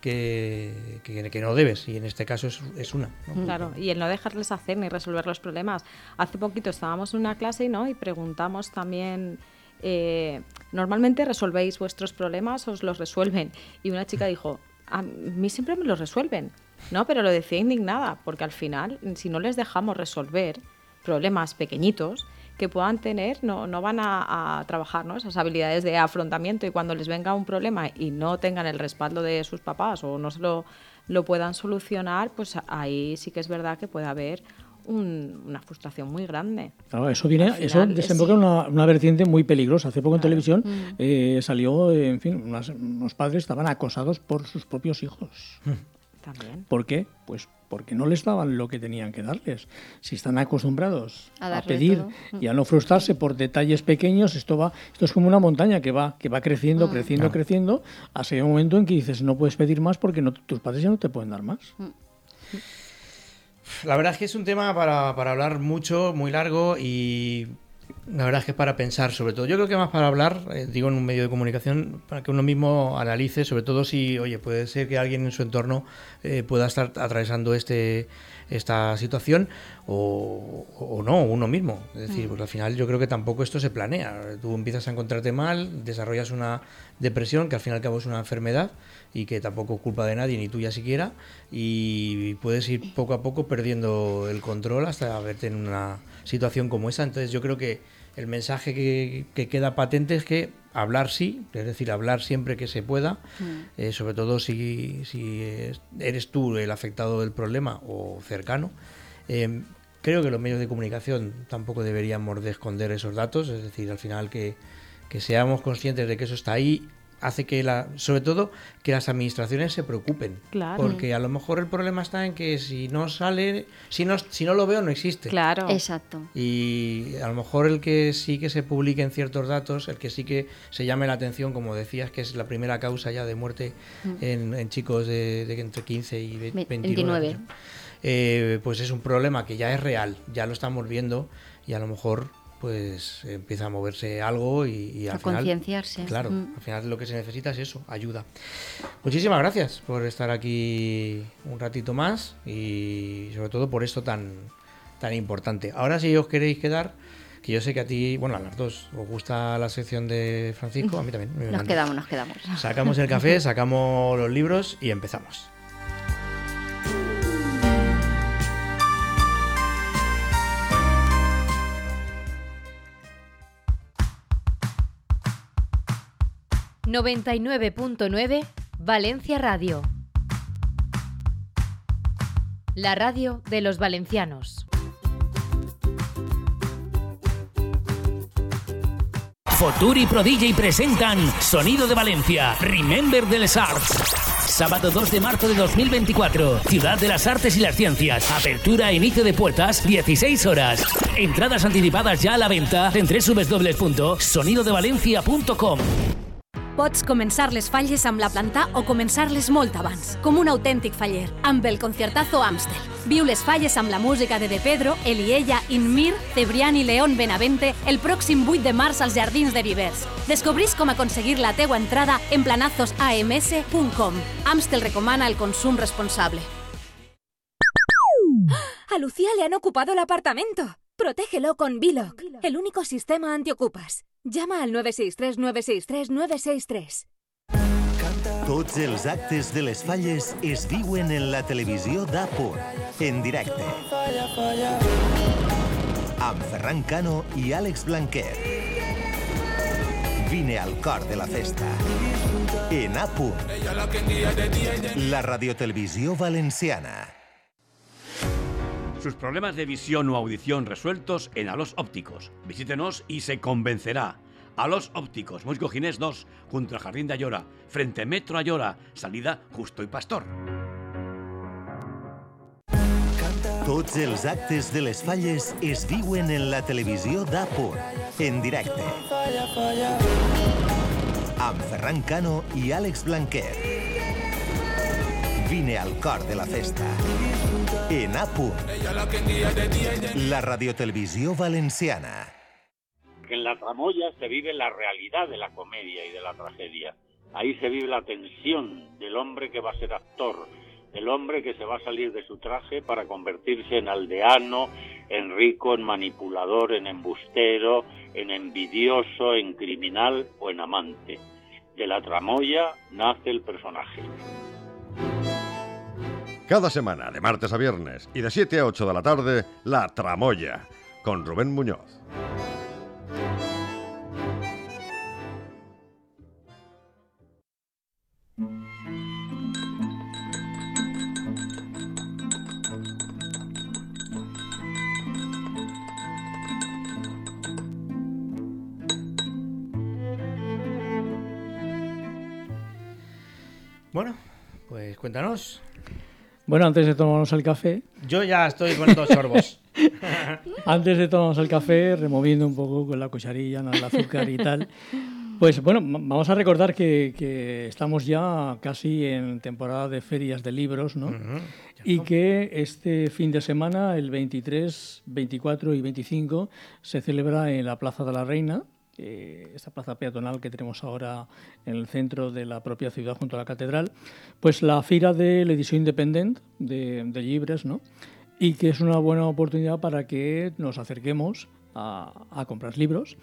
que, que- que no debes. Y en este caso es, es una. ¿no? Claro, y el no dejarles hacer ni resolver los problemas. Hace poquito estábamos en una clase ¿no? y preguntamos también, eh, ¿normalmente resolvéis vuestros problemas os los resuelven? Y una chica dijo, a mí siempre me los resuelven, ¿no? Pero lo decía indignada, porque al final, si no les dejamos resolver problemas pequeñitos, que puedan tener, no, no van a, trabajar esas habilidades de afrontamiento y cuando les venga un problema y no tengan el respaldo de sus papás o no se lo, lo puedan solucionar, pues ahí sí que es verdad que puede haber un- una frustración muy grande. Claro, eso viene, Al eso final, desemboca sí. en una, una vertiente muy peligrosa. Hace poco en televisión Mm. eh, salió, en fin, unas- unos padres estaban acosados por sus propios hijos. También. ¿Por qué? Pues porque no les daban lo que tenían que darles. Si están acostumbrados A a, pedir todo. y a no frustrarse por detalles pequeños, esto va, esto es como una montaña que va, que va creciendo, Mm. creciendo, Claro. creciendo, hasta un momento en que dices no puedes pedir más porque no- tus padres ya no te pueden dar más. La verdad es que es un tema para, para hablar mucho, muy largo y La verdad es que es para pensar, sobre todo. Yo creo que más para hablar, eh, digo en un medio de comunicación, para que uno mismo analice, sobre todo si, oye, puede ser que alguien en su entorno eh, pueda estar atravesando este esta situación o, no, uno mismo. Es decir, pues al final yo creo que tampoco esto se planea. Tú empiezas a encontrarte mal, desarrollas una depresión que al fin y al cabo es una enfermedad y que tampoco es culpa de nadie, ni tuya siquiera, y puedes ir poco a poco perdiendo el control hasta verte en una situación como esa. Entonces yo creo que el mensaje que, queda patente es que hablar sí, es decir, hablar siempre que se pueda, mm. eh, sobre todo si, eres tú el afectado del problema o cercano. Eh, creo que los medios de comunicación tampoco deberíamos de esconder esos datos, es decir, al final que, que seamos conscientes de que eso está ahí hace que la, sobre todo que las administraciones se preocupen. Claro. porque a lo mejor el problema está en que si no sale si no si no lo veo no existe. Claro. Exacto. Y a lo mejor el que sí que se publiquen ciertos datos el que sí que se llame la atención como decías que es la primera causa ya de muerte mm. en, chicos de, entre 15 y 29, eh, pues es un problema que ya es real ya lo estamos viendo y a lo mejor pues empieza a moverse algo y, al a concienciarse. Claro, mm. al final lo que se necesita es eso, ayuda. Muchísimas gracias por estar aquí un ratito más y sobre todo por esto tan, tan importante. Ahora si os queréis quedar, que yo sé que a ti, bueno, a las dos, os gusta la sección de Francisco, a mí también. nos quedamos, nos quedamos. Sacamos el café, sacamos los libros y empezamos. 99.9 Valencia Radio. La radio de los valencianos. Foturi Pro DJ presentan Sonido de Valencia, Remember les Arts. Sábado 2 de marzo de 2024, Ciudad de las Artes y las Ciencias. Apertura e inicio de puertas, 16 horas. Entradas anticipadas ya a la venta en www.sonidodevalencia.com. Pots començar les falles amb la planta o començar-les molt abans, com un autèntic faller, amb el Conciertazo Amstel. Viu les falles amb la música de De Pedro, Eliella, Inmir, Cebrián i León Benavente el pròxim 8 de març als Jardins de Vivers. Descobrís com aconseguir la teua entrada en planazosams.com. Amstel recomana el consum responsable. A Lucía le han ocupado el apartamento. Protégelo con Biloc, el único sistema antiocupas. Llama al 963 963 963. Tots els actes de les falles es viuen en la televisió d'Apur, en directe. Amb Ferran Cano i Àlex Blanquer. Vine al cor de la festa. En Apur, la radiotelevisió valenciana. Sus problemas de visión o audición resueltos en Alos Ópticos. Visítenos y se convencerá. Alos Ópticos, Musgo Ginés 2, junto al Jardín de Ayora, frente Metro Ayora, salida Justo y Pastor. Tots els actes de les falles es viuen en la televisió d'Apur, en directe. Amb Ferran Cano i Àlex Blanquer. Vine al cor de la festa. En APU, la radiotelevisión valenciana. En la tramoya se vive la realidad de la comedia y de la tragedia. Ahí se vive la tensión del hombre que va a ser actor, del hombre que se va a salir de su traje para convertirse en aldeano, en rico, en manipulador, en embustero, en envidioso, en criminal o en amante. De la tramoya nace el personaje. Cada semana, de martes a viernes y de 7 a 8 de la tarde, La Tramoya, con Rubén Muñoz. Bueno, pues cuéntanos, bueno, antes de tomarnos el café. Yo ya estoy con dos sorbos. antes de tomarnos el café, removiendo un poco con la cucharilla, el azúcar y tal. Pues bueno, vamos a recordar que, estamos ya casi en temporada de ferias de libros, ¿no? Y que este fin de semana, el 23, 24 y 25, se celebra en la Plaza de la Reina, esta plaza peatonal que tenemos ahora en el centro de la propia ciudad junto a la catedral, pues la fira de la edición independiente de, de Libres, ¿no? Y que es una buena oportunidad para que nos acerquemos a comprar libros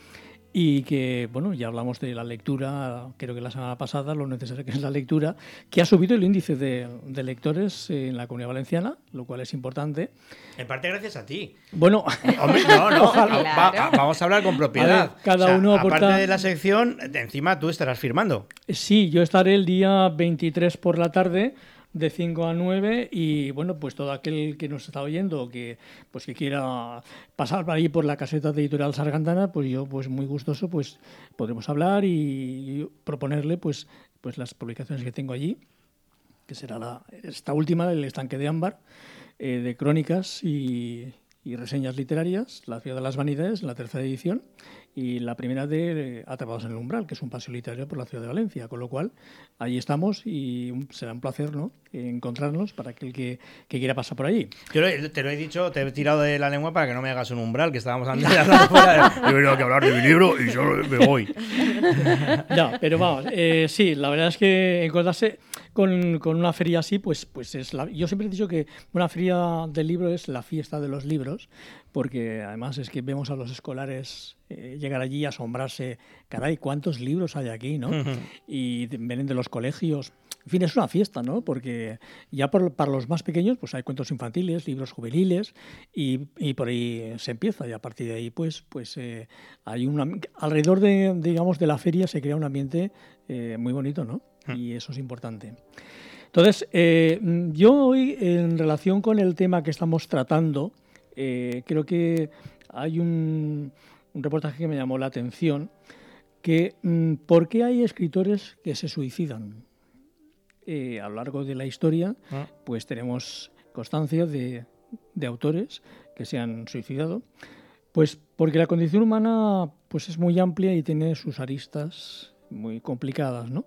y que, bueno, ya hablamos de la lectura, creo que la semana pasada, lo necesario que es la lectura, que ha subido el índice de, lectores en la comunidad valenciana, lo cual es importante. En parte gracias a ti. Bueno, Hombre, no, no, vamos a hablar con propiedad. cada uno Aparte de la sección, encima tú estarás firmando. Sí, yo estaré el día 23 por la tarde de 5 a 9 y bueno, pues todo aquel que nos está oyendo que pues que quiera pasar por ahí por la caseta de editorial Sargantana, pues yo pues muy gustoso pues podremos hablar y, proponerle pues pues las publicaciones que tengo allí, que será la, esta última, el estanque de ámbar, eh, de crónicas y, y reseñas literarias, La ciudad de las vanidades, la tercera edición, y la primera de Atrapados en el umbral, que es un paseo literario por la ciudad de Valencia, con lo cual ahí estamos y será un placer ¿no? encontrarnos para aquel que, que quiera pasar por allí. Yo te lo he dicho, te he tirado de la lengua para que no me hagas un umbral, que estábamos hablando fuera. He venido que hablar de mi libro y yo me voy. no, pero vamos, eh, sí, la verdad es que encontrarse con, con, una feria así, pues, pues es la, yo siempre he dicho que una feria del libro es la fiesta de los libros, porque además es que vemos a los escolares eh, llegar allí y asombrarse, caray, cuántos libros hay aquí, ¿no? Y vienen de los colegios. En fin, es una fiesta, ¿no? Porque ya para los más pequeños, pues hay cuentos infantiles, libros juveniles, y, por ahí se empieza. Y a partir de ahí, pues, pues eh, hay un alrededor de, digamos, de la feria se crea un ambiente eh, muy bonito, ¿no? Y eso es importante. Entonces, yo hoy, en relación con el tema que estamos tratando, eh, creo que hay un, reportaje que me llamó la atención, que mm, ¿por qué hay escritores que se suicidan? Eh, a lo largo de la historia, ah. pues tenemos constancia de, autores que se han suicidado, pues porque la condición humana pues es muy amplia y tiene sus aristas muy complicadas, ¿no?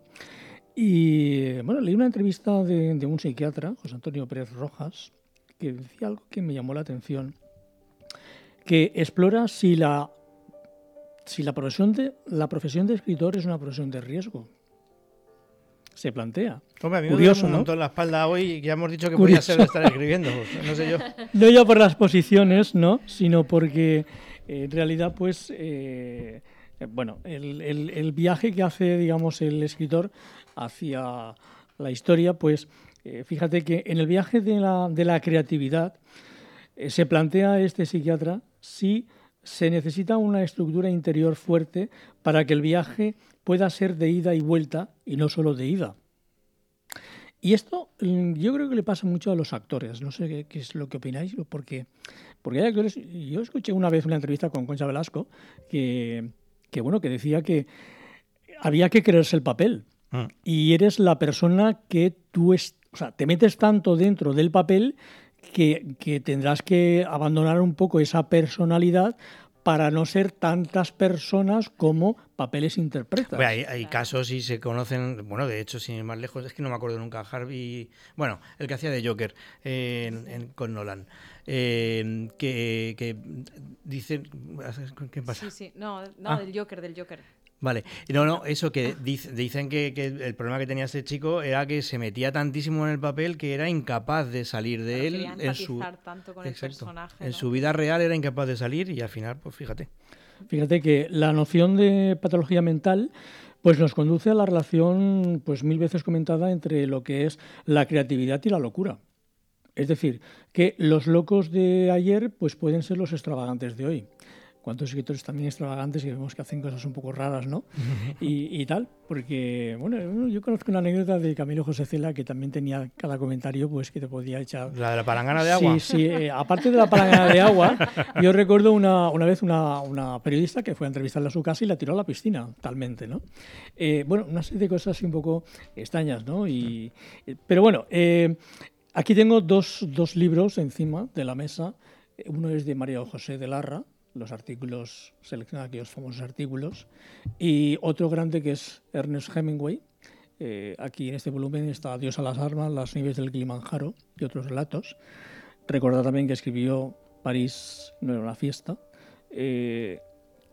Y bueno, leí una entrevista de, de un psiquiatra, José Antonio Pérez Rojas, que decía algo que me llamó la atención, que explora si la, si la, profesión, de, la profesión de escritor es una profesión de riesgo. Se plantea. Hombre, a mí Curioso, me un montón la espalda hoy y ya hemos dicho que podía ser de estar escribiendo. Pues, no sé yo. No ya por las posiciones, ¿no? Sino porque eh, en realidad, pues, eh, bueno, el, el, el, viaje que hace, digamos, el escritor hacia la historia, pues eh, fíjate que en el viaje de la, de la creatividad eh, se plantea este psiquiatra si se necesita una estructura interior fuerte para que el viaje pueda ser de ida y vuelta y no solo de ida. Y esto mm, yo creo que le pasa mucho a los actores. No sé qué, es lo que opináis, porque, porque hay actores. Yo escuché una vez una entrevista con Concha Velasco que, que bueno, que decía que había que creerse el papel. Mm. Y eres la persona que tú es, o sea, te metes tanto dentro del papel que, que tendrás que abandonar un poco esa personalidad para no ser tantas personas como papeles interpretas. hay, hay, casos y se conocen, bueno, de hecho, sin ir más lejos, es que no me acuerdo nunca, Harvey, bueno, el que hacía de Joker con Nolan, que, que dicen, ¿qué pasa? Sí, sí, no, no ah. del Joker, del Joker. Vale, no, no, eso que dicen que, el problema que tenía ese chico era que se metía tantísimo en el papel que era incapaz de salir de él en su tanto con el personaje, en su vida real era incapaz de salir y al final, pues fíjate. Fíjate que la noción de patología mental pues nos conduce a la relación pues mil veces comentada entre lo que es la creatividad y la locura. Es decir, que los locos de ayer pues pueden ser los extravagantes de hoy cuántos escritores también extravagantes y vemos que hacen cosas un poco raras, ¿no? y, tal, porque, bueno, yo conozco una anécdota de Camilo José Cela que también tenía cada comentario, pues que te podía echar. ¿La de la palangana de agua? Sí, sí, eh, aparte de la palangana de agua, yo recuerdo una, una vez una, una, periodista que fue a entrevistarla a su casa y la tiró a la piscina, talmente, ¿no? Eh, bueno, una serie de cosas así un poco extrañas, ¿no? Y, pero bueno, eh, aquí tengo dos, dos libros encima de la mesa. Uno es de María José de Larra, los artículos, selecciona aquellos famosos artículos. Y otro grande que es Ernest Hemingway. Eh, aquí en este volumen está Dios a las armas, las nieves del Kilimanjaro y otros relatos. Recordad también que escribió París no era una fiesta. Eh,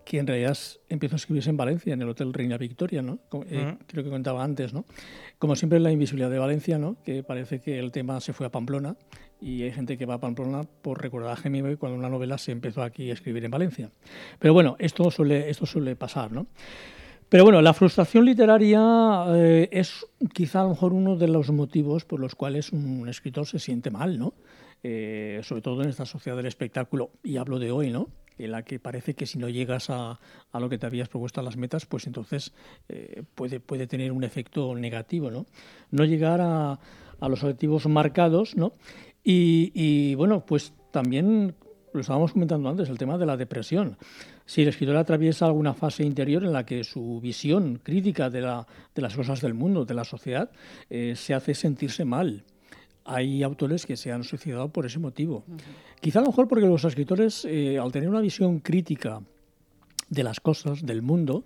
que en realidad empezó a escribirse en Valencia, en el Hotel Reina Victoria, ¿no? Eh, creo que contaba antes, ¿no? Como siempre, la invisibilidad de Valencia, ¿no? Que parece que el tema se fue a Pamplona y hay gente que va a Pamplona por recordar a Hemingway cuando una novela se empezó aquí a escribir en Valencia. Pero bueno, esto suele, esto suele pasar, ¿no? Pero bueno, la frustración literaria eh, es quizá a lo mejor uno de los motivos por los cuales un escritor se siente mal, ¿no? Eh, sobre todo en esta sociedad del espectáculo, y hablo de hoy, ¿no? en la que parece que si no llegas a, a lo que te habías propuesto a las metas, pues entonces eh, puede, puede tener un efecto negativo, ¿no? No llegar a, a los objetivos marcados, ¿no? Y, y, bueno, pues también lo estábamos comentando antes, el tema de la depresión. Si el escritor atraviesa alguna fase interior en la que su visión crítica de, la, de las cosas del mundo, de la sociedad, eh, se hace sentirse mal, hay autores que se han suicidado por ese motivo. Quizá a lo mejor porque los escritores, eh, al tener una visión crítica de las cosas, del mundo,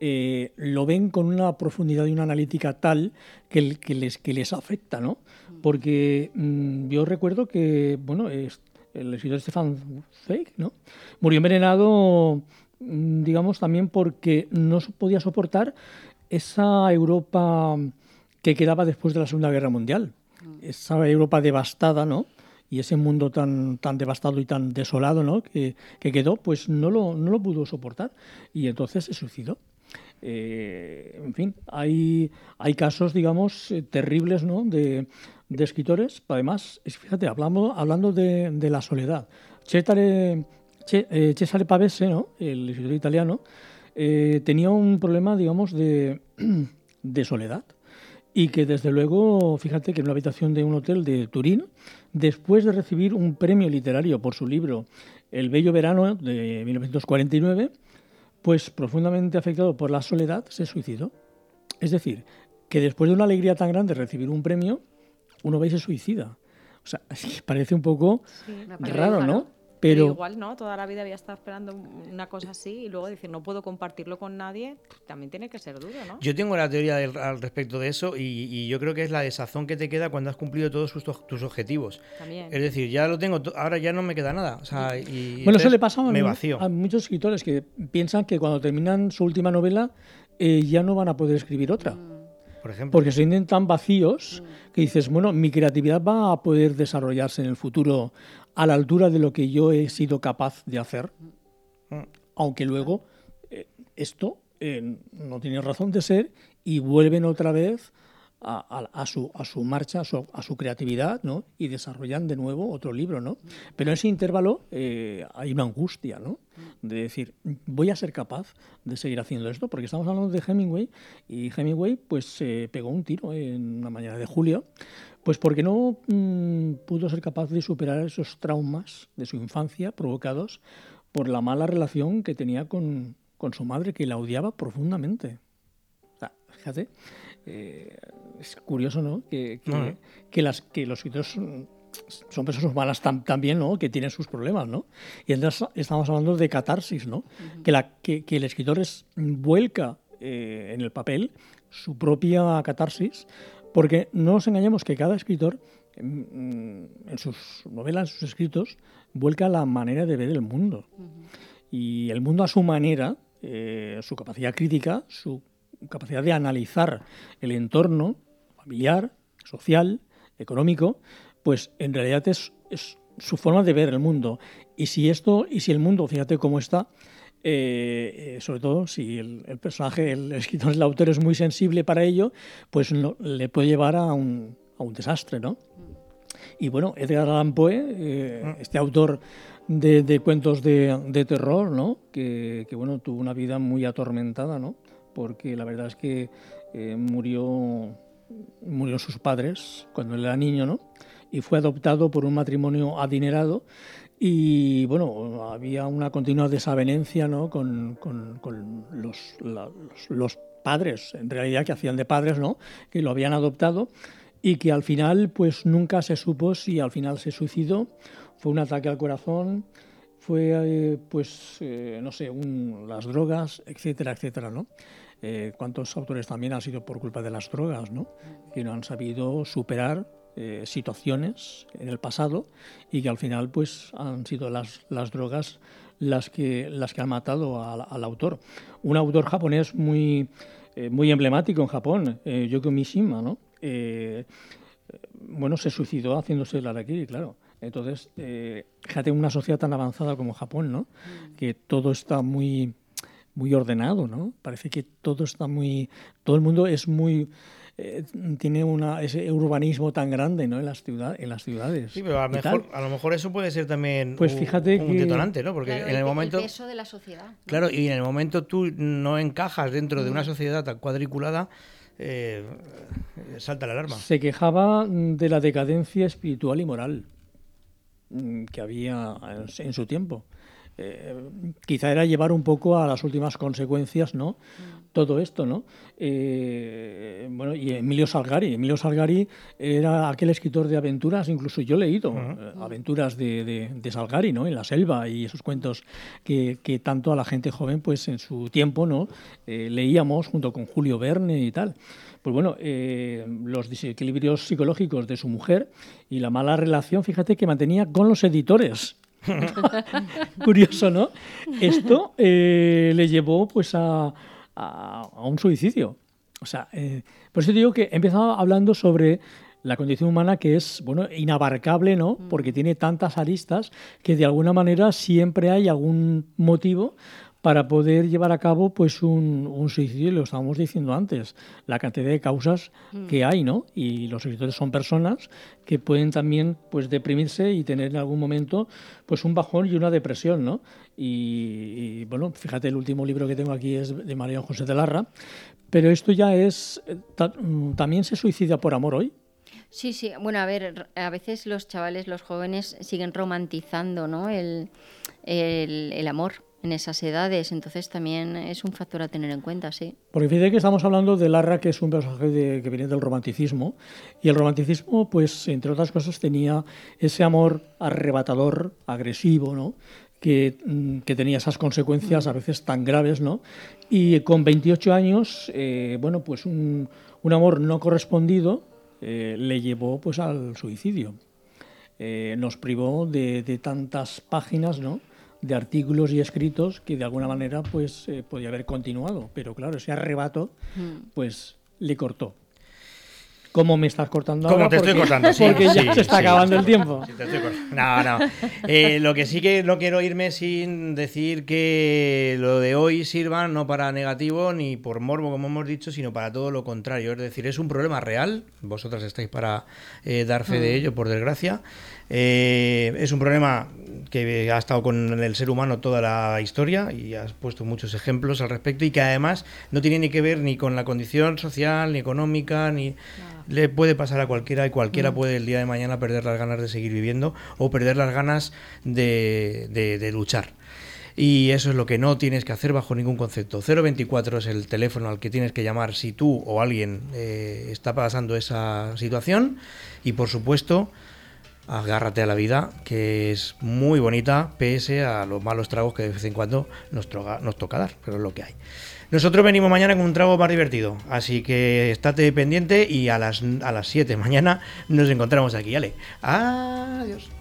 eh, lo ven con una profundidad y una analítica tal que, que, les, que les afecta, ¿no? Porque mm, yo recuerdo que, bueno, el escritor Stefan Zweig, ¿no? Murió envenenado, mm, digamos, también porque no podía soportar esa Europa que quedaba después de la Segunda Guerra Mundial esa Europa devastada, ¿no? Y ese mundo tan, tan devastado y tan desolado, ¿no? Que, quedó, pues no lo, no lo pudo soportar y entonces se suicidó. Eh, en fin, hay, hay casos, digamos, eh, terribles, ¿no? De, de escritores. Además, fíjate, hablando, hablando de, de la soledad. Cesare, eh, Cesare Pavese, ¿no? El escritor italiano, tenía un problema, digamos, de, de soledad y que desde luego, fíjate que en una habitación de un hotel de Turín, después de recibir un premio literario por su libro El Bello Verano de 1949, pues profundamente afectado por la soledad, se suicidó. Es decir, que después de una alegría tan grande recibir un premio, uno va y se suicida. O sea, parece un poco raro, ¿no? Pero, igual, ¿no? Toda la vida había estado esperando una cosa así y luego decir, no puedo compartirlo con nadie, también tiene que ser duro, ¿no? Yo tengo la teoría al respecto de eso y, yo creo que es la desazón que te queda cuando has cumplido todos tus, objetivos. También. Es decir, ya lo tengo, ahora ya no me queda nada. bueno, eso le pasa a, a, muchos escritores que piensan que cuando terminan su última novela eh, ya no van a poder escribir otra. Mm. Por ejemplo. Porque se sienten tan vacíos mm. que dices, bueno, mi creatividad va a poder desarrollarse en el futuro a la altura de lo que yo he sido capaz de hacer, aunque luego eh, esto eh, no tiene razón de ser y vuelven otra vez a, su, a su marcha, a su, creatividad, ¿no? Y desarrollan de nuevo otro libro, ¿no? Pero en ese intervalo eh, hay una angustia, ¿no? De decir, voy a ser capaz de seguir haciendo esto, porque estamos hablando de Hemingway y Hemingway pues se pegó un tiro en una mañana de julio, pues porque no mm, pudo ser capaz de superar esos traumas de su infancia provocados por la mala relación que tenía con, con su madre, que la odiaba profundamente. O sea, fíjate, eh, es curioso, ¿no? Que, que, las, que los escritores son, personas humanas también, ¿no? Que tienen sus problemas, ¿no? Y entonces estamos hablando de catarsis, ¿no? que, la, que, el escritor es, vuelca eh, en el papel su propia catarsis, porque no nos engañemos que cada escritor en, sus novelas, en sus escritos, vuelca la manera de ver el mundo. Y el mundo a su manera, eh, su capacidad crítica, su capacidad de analizar el entorno familiar, social, económico, pues en realidad es, su forma de ver el mundo. Y si esto, y si el mundo, fíjate cómo está, eh, eh, sobre todo si el, personaje, el escritor, el autor es muy sensible para ello, pues no, le puede llevar a un, a un desastre, ¿no? Y bueno, Edgar Allan Poe, eh, este autor de, de cuentos de, de, terror, ¿no? Que, que, bueno, tuvo una vida muy atormentada, ¿no? porque la verdad es que eh, murió, murió sus padres cuando él era niño, ¿no? Y fue adoptado por un matrimonio adinerado y bueno, había una continua desavenencia ¿no? con, los, padres, en realidad que hacían de padres, ¿no? que lo habían adoptado y que al final pues nunca se supo si al final se suicidó. Fue un ataque al corazón, fue, eh, pues, no sé, las drogas, etcétera, etcétera, ¿no? ¿Cuántos autores también han sido por culpa de las drogas, ¿no? Que no han sabido superar situaciones en el pasado y que al final pues han sido las, las drogas las que, las que han matado al, autor. Un autor japonés muy, muy emblemático en Japón, Yoko Mishima, ¿no? bueno, se suicidó haciéndose el harakiri, claro. Entonces, eh, fíjate, una sociedad tan avanzada como Japón, ¿no? Que todo está muy, muy ordenado, ¿no? Parece que todo está muy... Todo el mundo es muy... Eh, tiene una, ese urbanismo tan grande ¿no? en, las ciudad, en las ciudades. Sí, pero a, lo mejor, eso puede ser también pues fíjate un, detonante, ¿no? Porque en el, momento... El peso de la sociedad. Claro, y en el momento tú no encajas dentro de una mm. sociedad tan cuadriculada, eh, salta la alarma. Se quejaba de la decadencia espiritual y moral mm, que había en su tiempo. Eh, quizá era llevar un poco a las últimas consecuencias, ¿no? Mm. Todo esto, ¿no? Eh, bueno, y Emilio Salgari. Emilio Salgari era aquel escritor de aventuras, incluso yo he leído eh, aventuras de, Salgari, ¿no? En la selva y esos cuentos que, tanto a la gente joven, pues en su tiempo, ¿no? leíamos junto con Julio Verne y tal. Pues bueno, los desequilibrios psicológicos de su mujer y la mala relación, fíjate, que mantenía con los editores. Curioso, ¿no? Esto eh, le llevó pues a, un suicidio. O sea, eh, por eso digo que he empezado hablando sobre la condición humana que es bueno inabarcable, ¿no? Mm. Porque tiene tantas aristas que de alguna manera siempre hay algún motivo para poder llevar a cabo pues un, suicidio, lo estábamos diciendo antes, la cantidad de causas mm. que hay, ¿no? Y los suicidios son personas que pueden también pues deprimirse y tener en algún momento pues un bajón y una depresión, ¿no? Y, bueno, fíjate, el último libro que tengo aquí es de María José de Larra, pero esto ya es, eh, mm, también se suicida por amor hoy. Sí, sí. Bueno, a ver, a veces los chavales, los jóvenes siguen romantizando, ¿no? el, el amor en esas edades, entonces también es un factor a tener en cuenta, sí. Porque fíjate que estamos hablando de Larra, que es un personaje que viene del romanticismo, y el romanticismo, pues, entre otras cosas, tenía ese amor arrebatador, agresivo, ¿no? Que, mm, que, tenía esas consecuencias a veces tan graves, ¿no? Y con 28 años, eh, bueno, pues un, un, amor no correspondido eh, le llevó pues al suicidio. Eh, nos privó de, de tantas páginas, ¿no? De artículos y escritos que de alguna manera pues eh, podía haber continuado, pero claro, ese arrebato mm. pues le cortó. ¿Cómo me estás cortando ¿Cómo te estoy cortando? Sí, porque ya se está acabando el tiempo. no, no. Eh, lo que sí que no quiero irme sin decir que lo de hoy sirva no para negativo ni por morbo, como hemos dicho, sino para todo lo contrario. Es decir, es un problema real. Vosotras estáis para eh, dar fe de mm. ello, por desgracia. Eh, es un problema que ha estado con el ser humano toda la historia y has puesto muchos ejemplos al respecto y que además no tiene ni que ver ni con la condición social, ni económica, ni le puede pasar a cualquiera y cualquiera mm. puede el día de mañana perder las ganas de seguir viviendo o perder las ganas de, luchar. Y eso es lo que no tienes que hacer bajo ningún concepto. 024 es el teléfono al que tienes que llamar si tú o alguien eh, está pasando esa situación. Y por supuesto, agárrate a la vida, que es muy bonita, pese a los malos tragos que de vez en cuando nos, toca dar, pero es lo que hay. Nosotros venimos mañana con un trago más divertido, así que estate pendiente y a las, a las 7 mañana nos encontramos aquí. Adiós.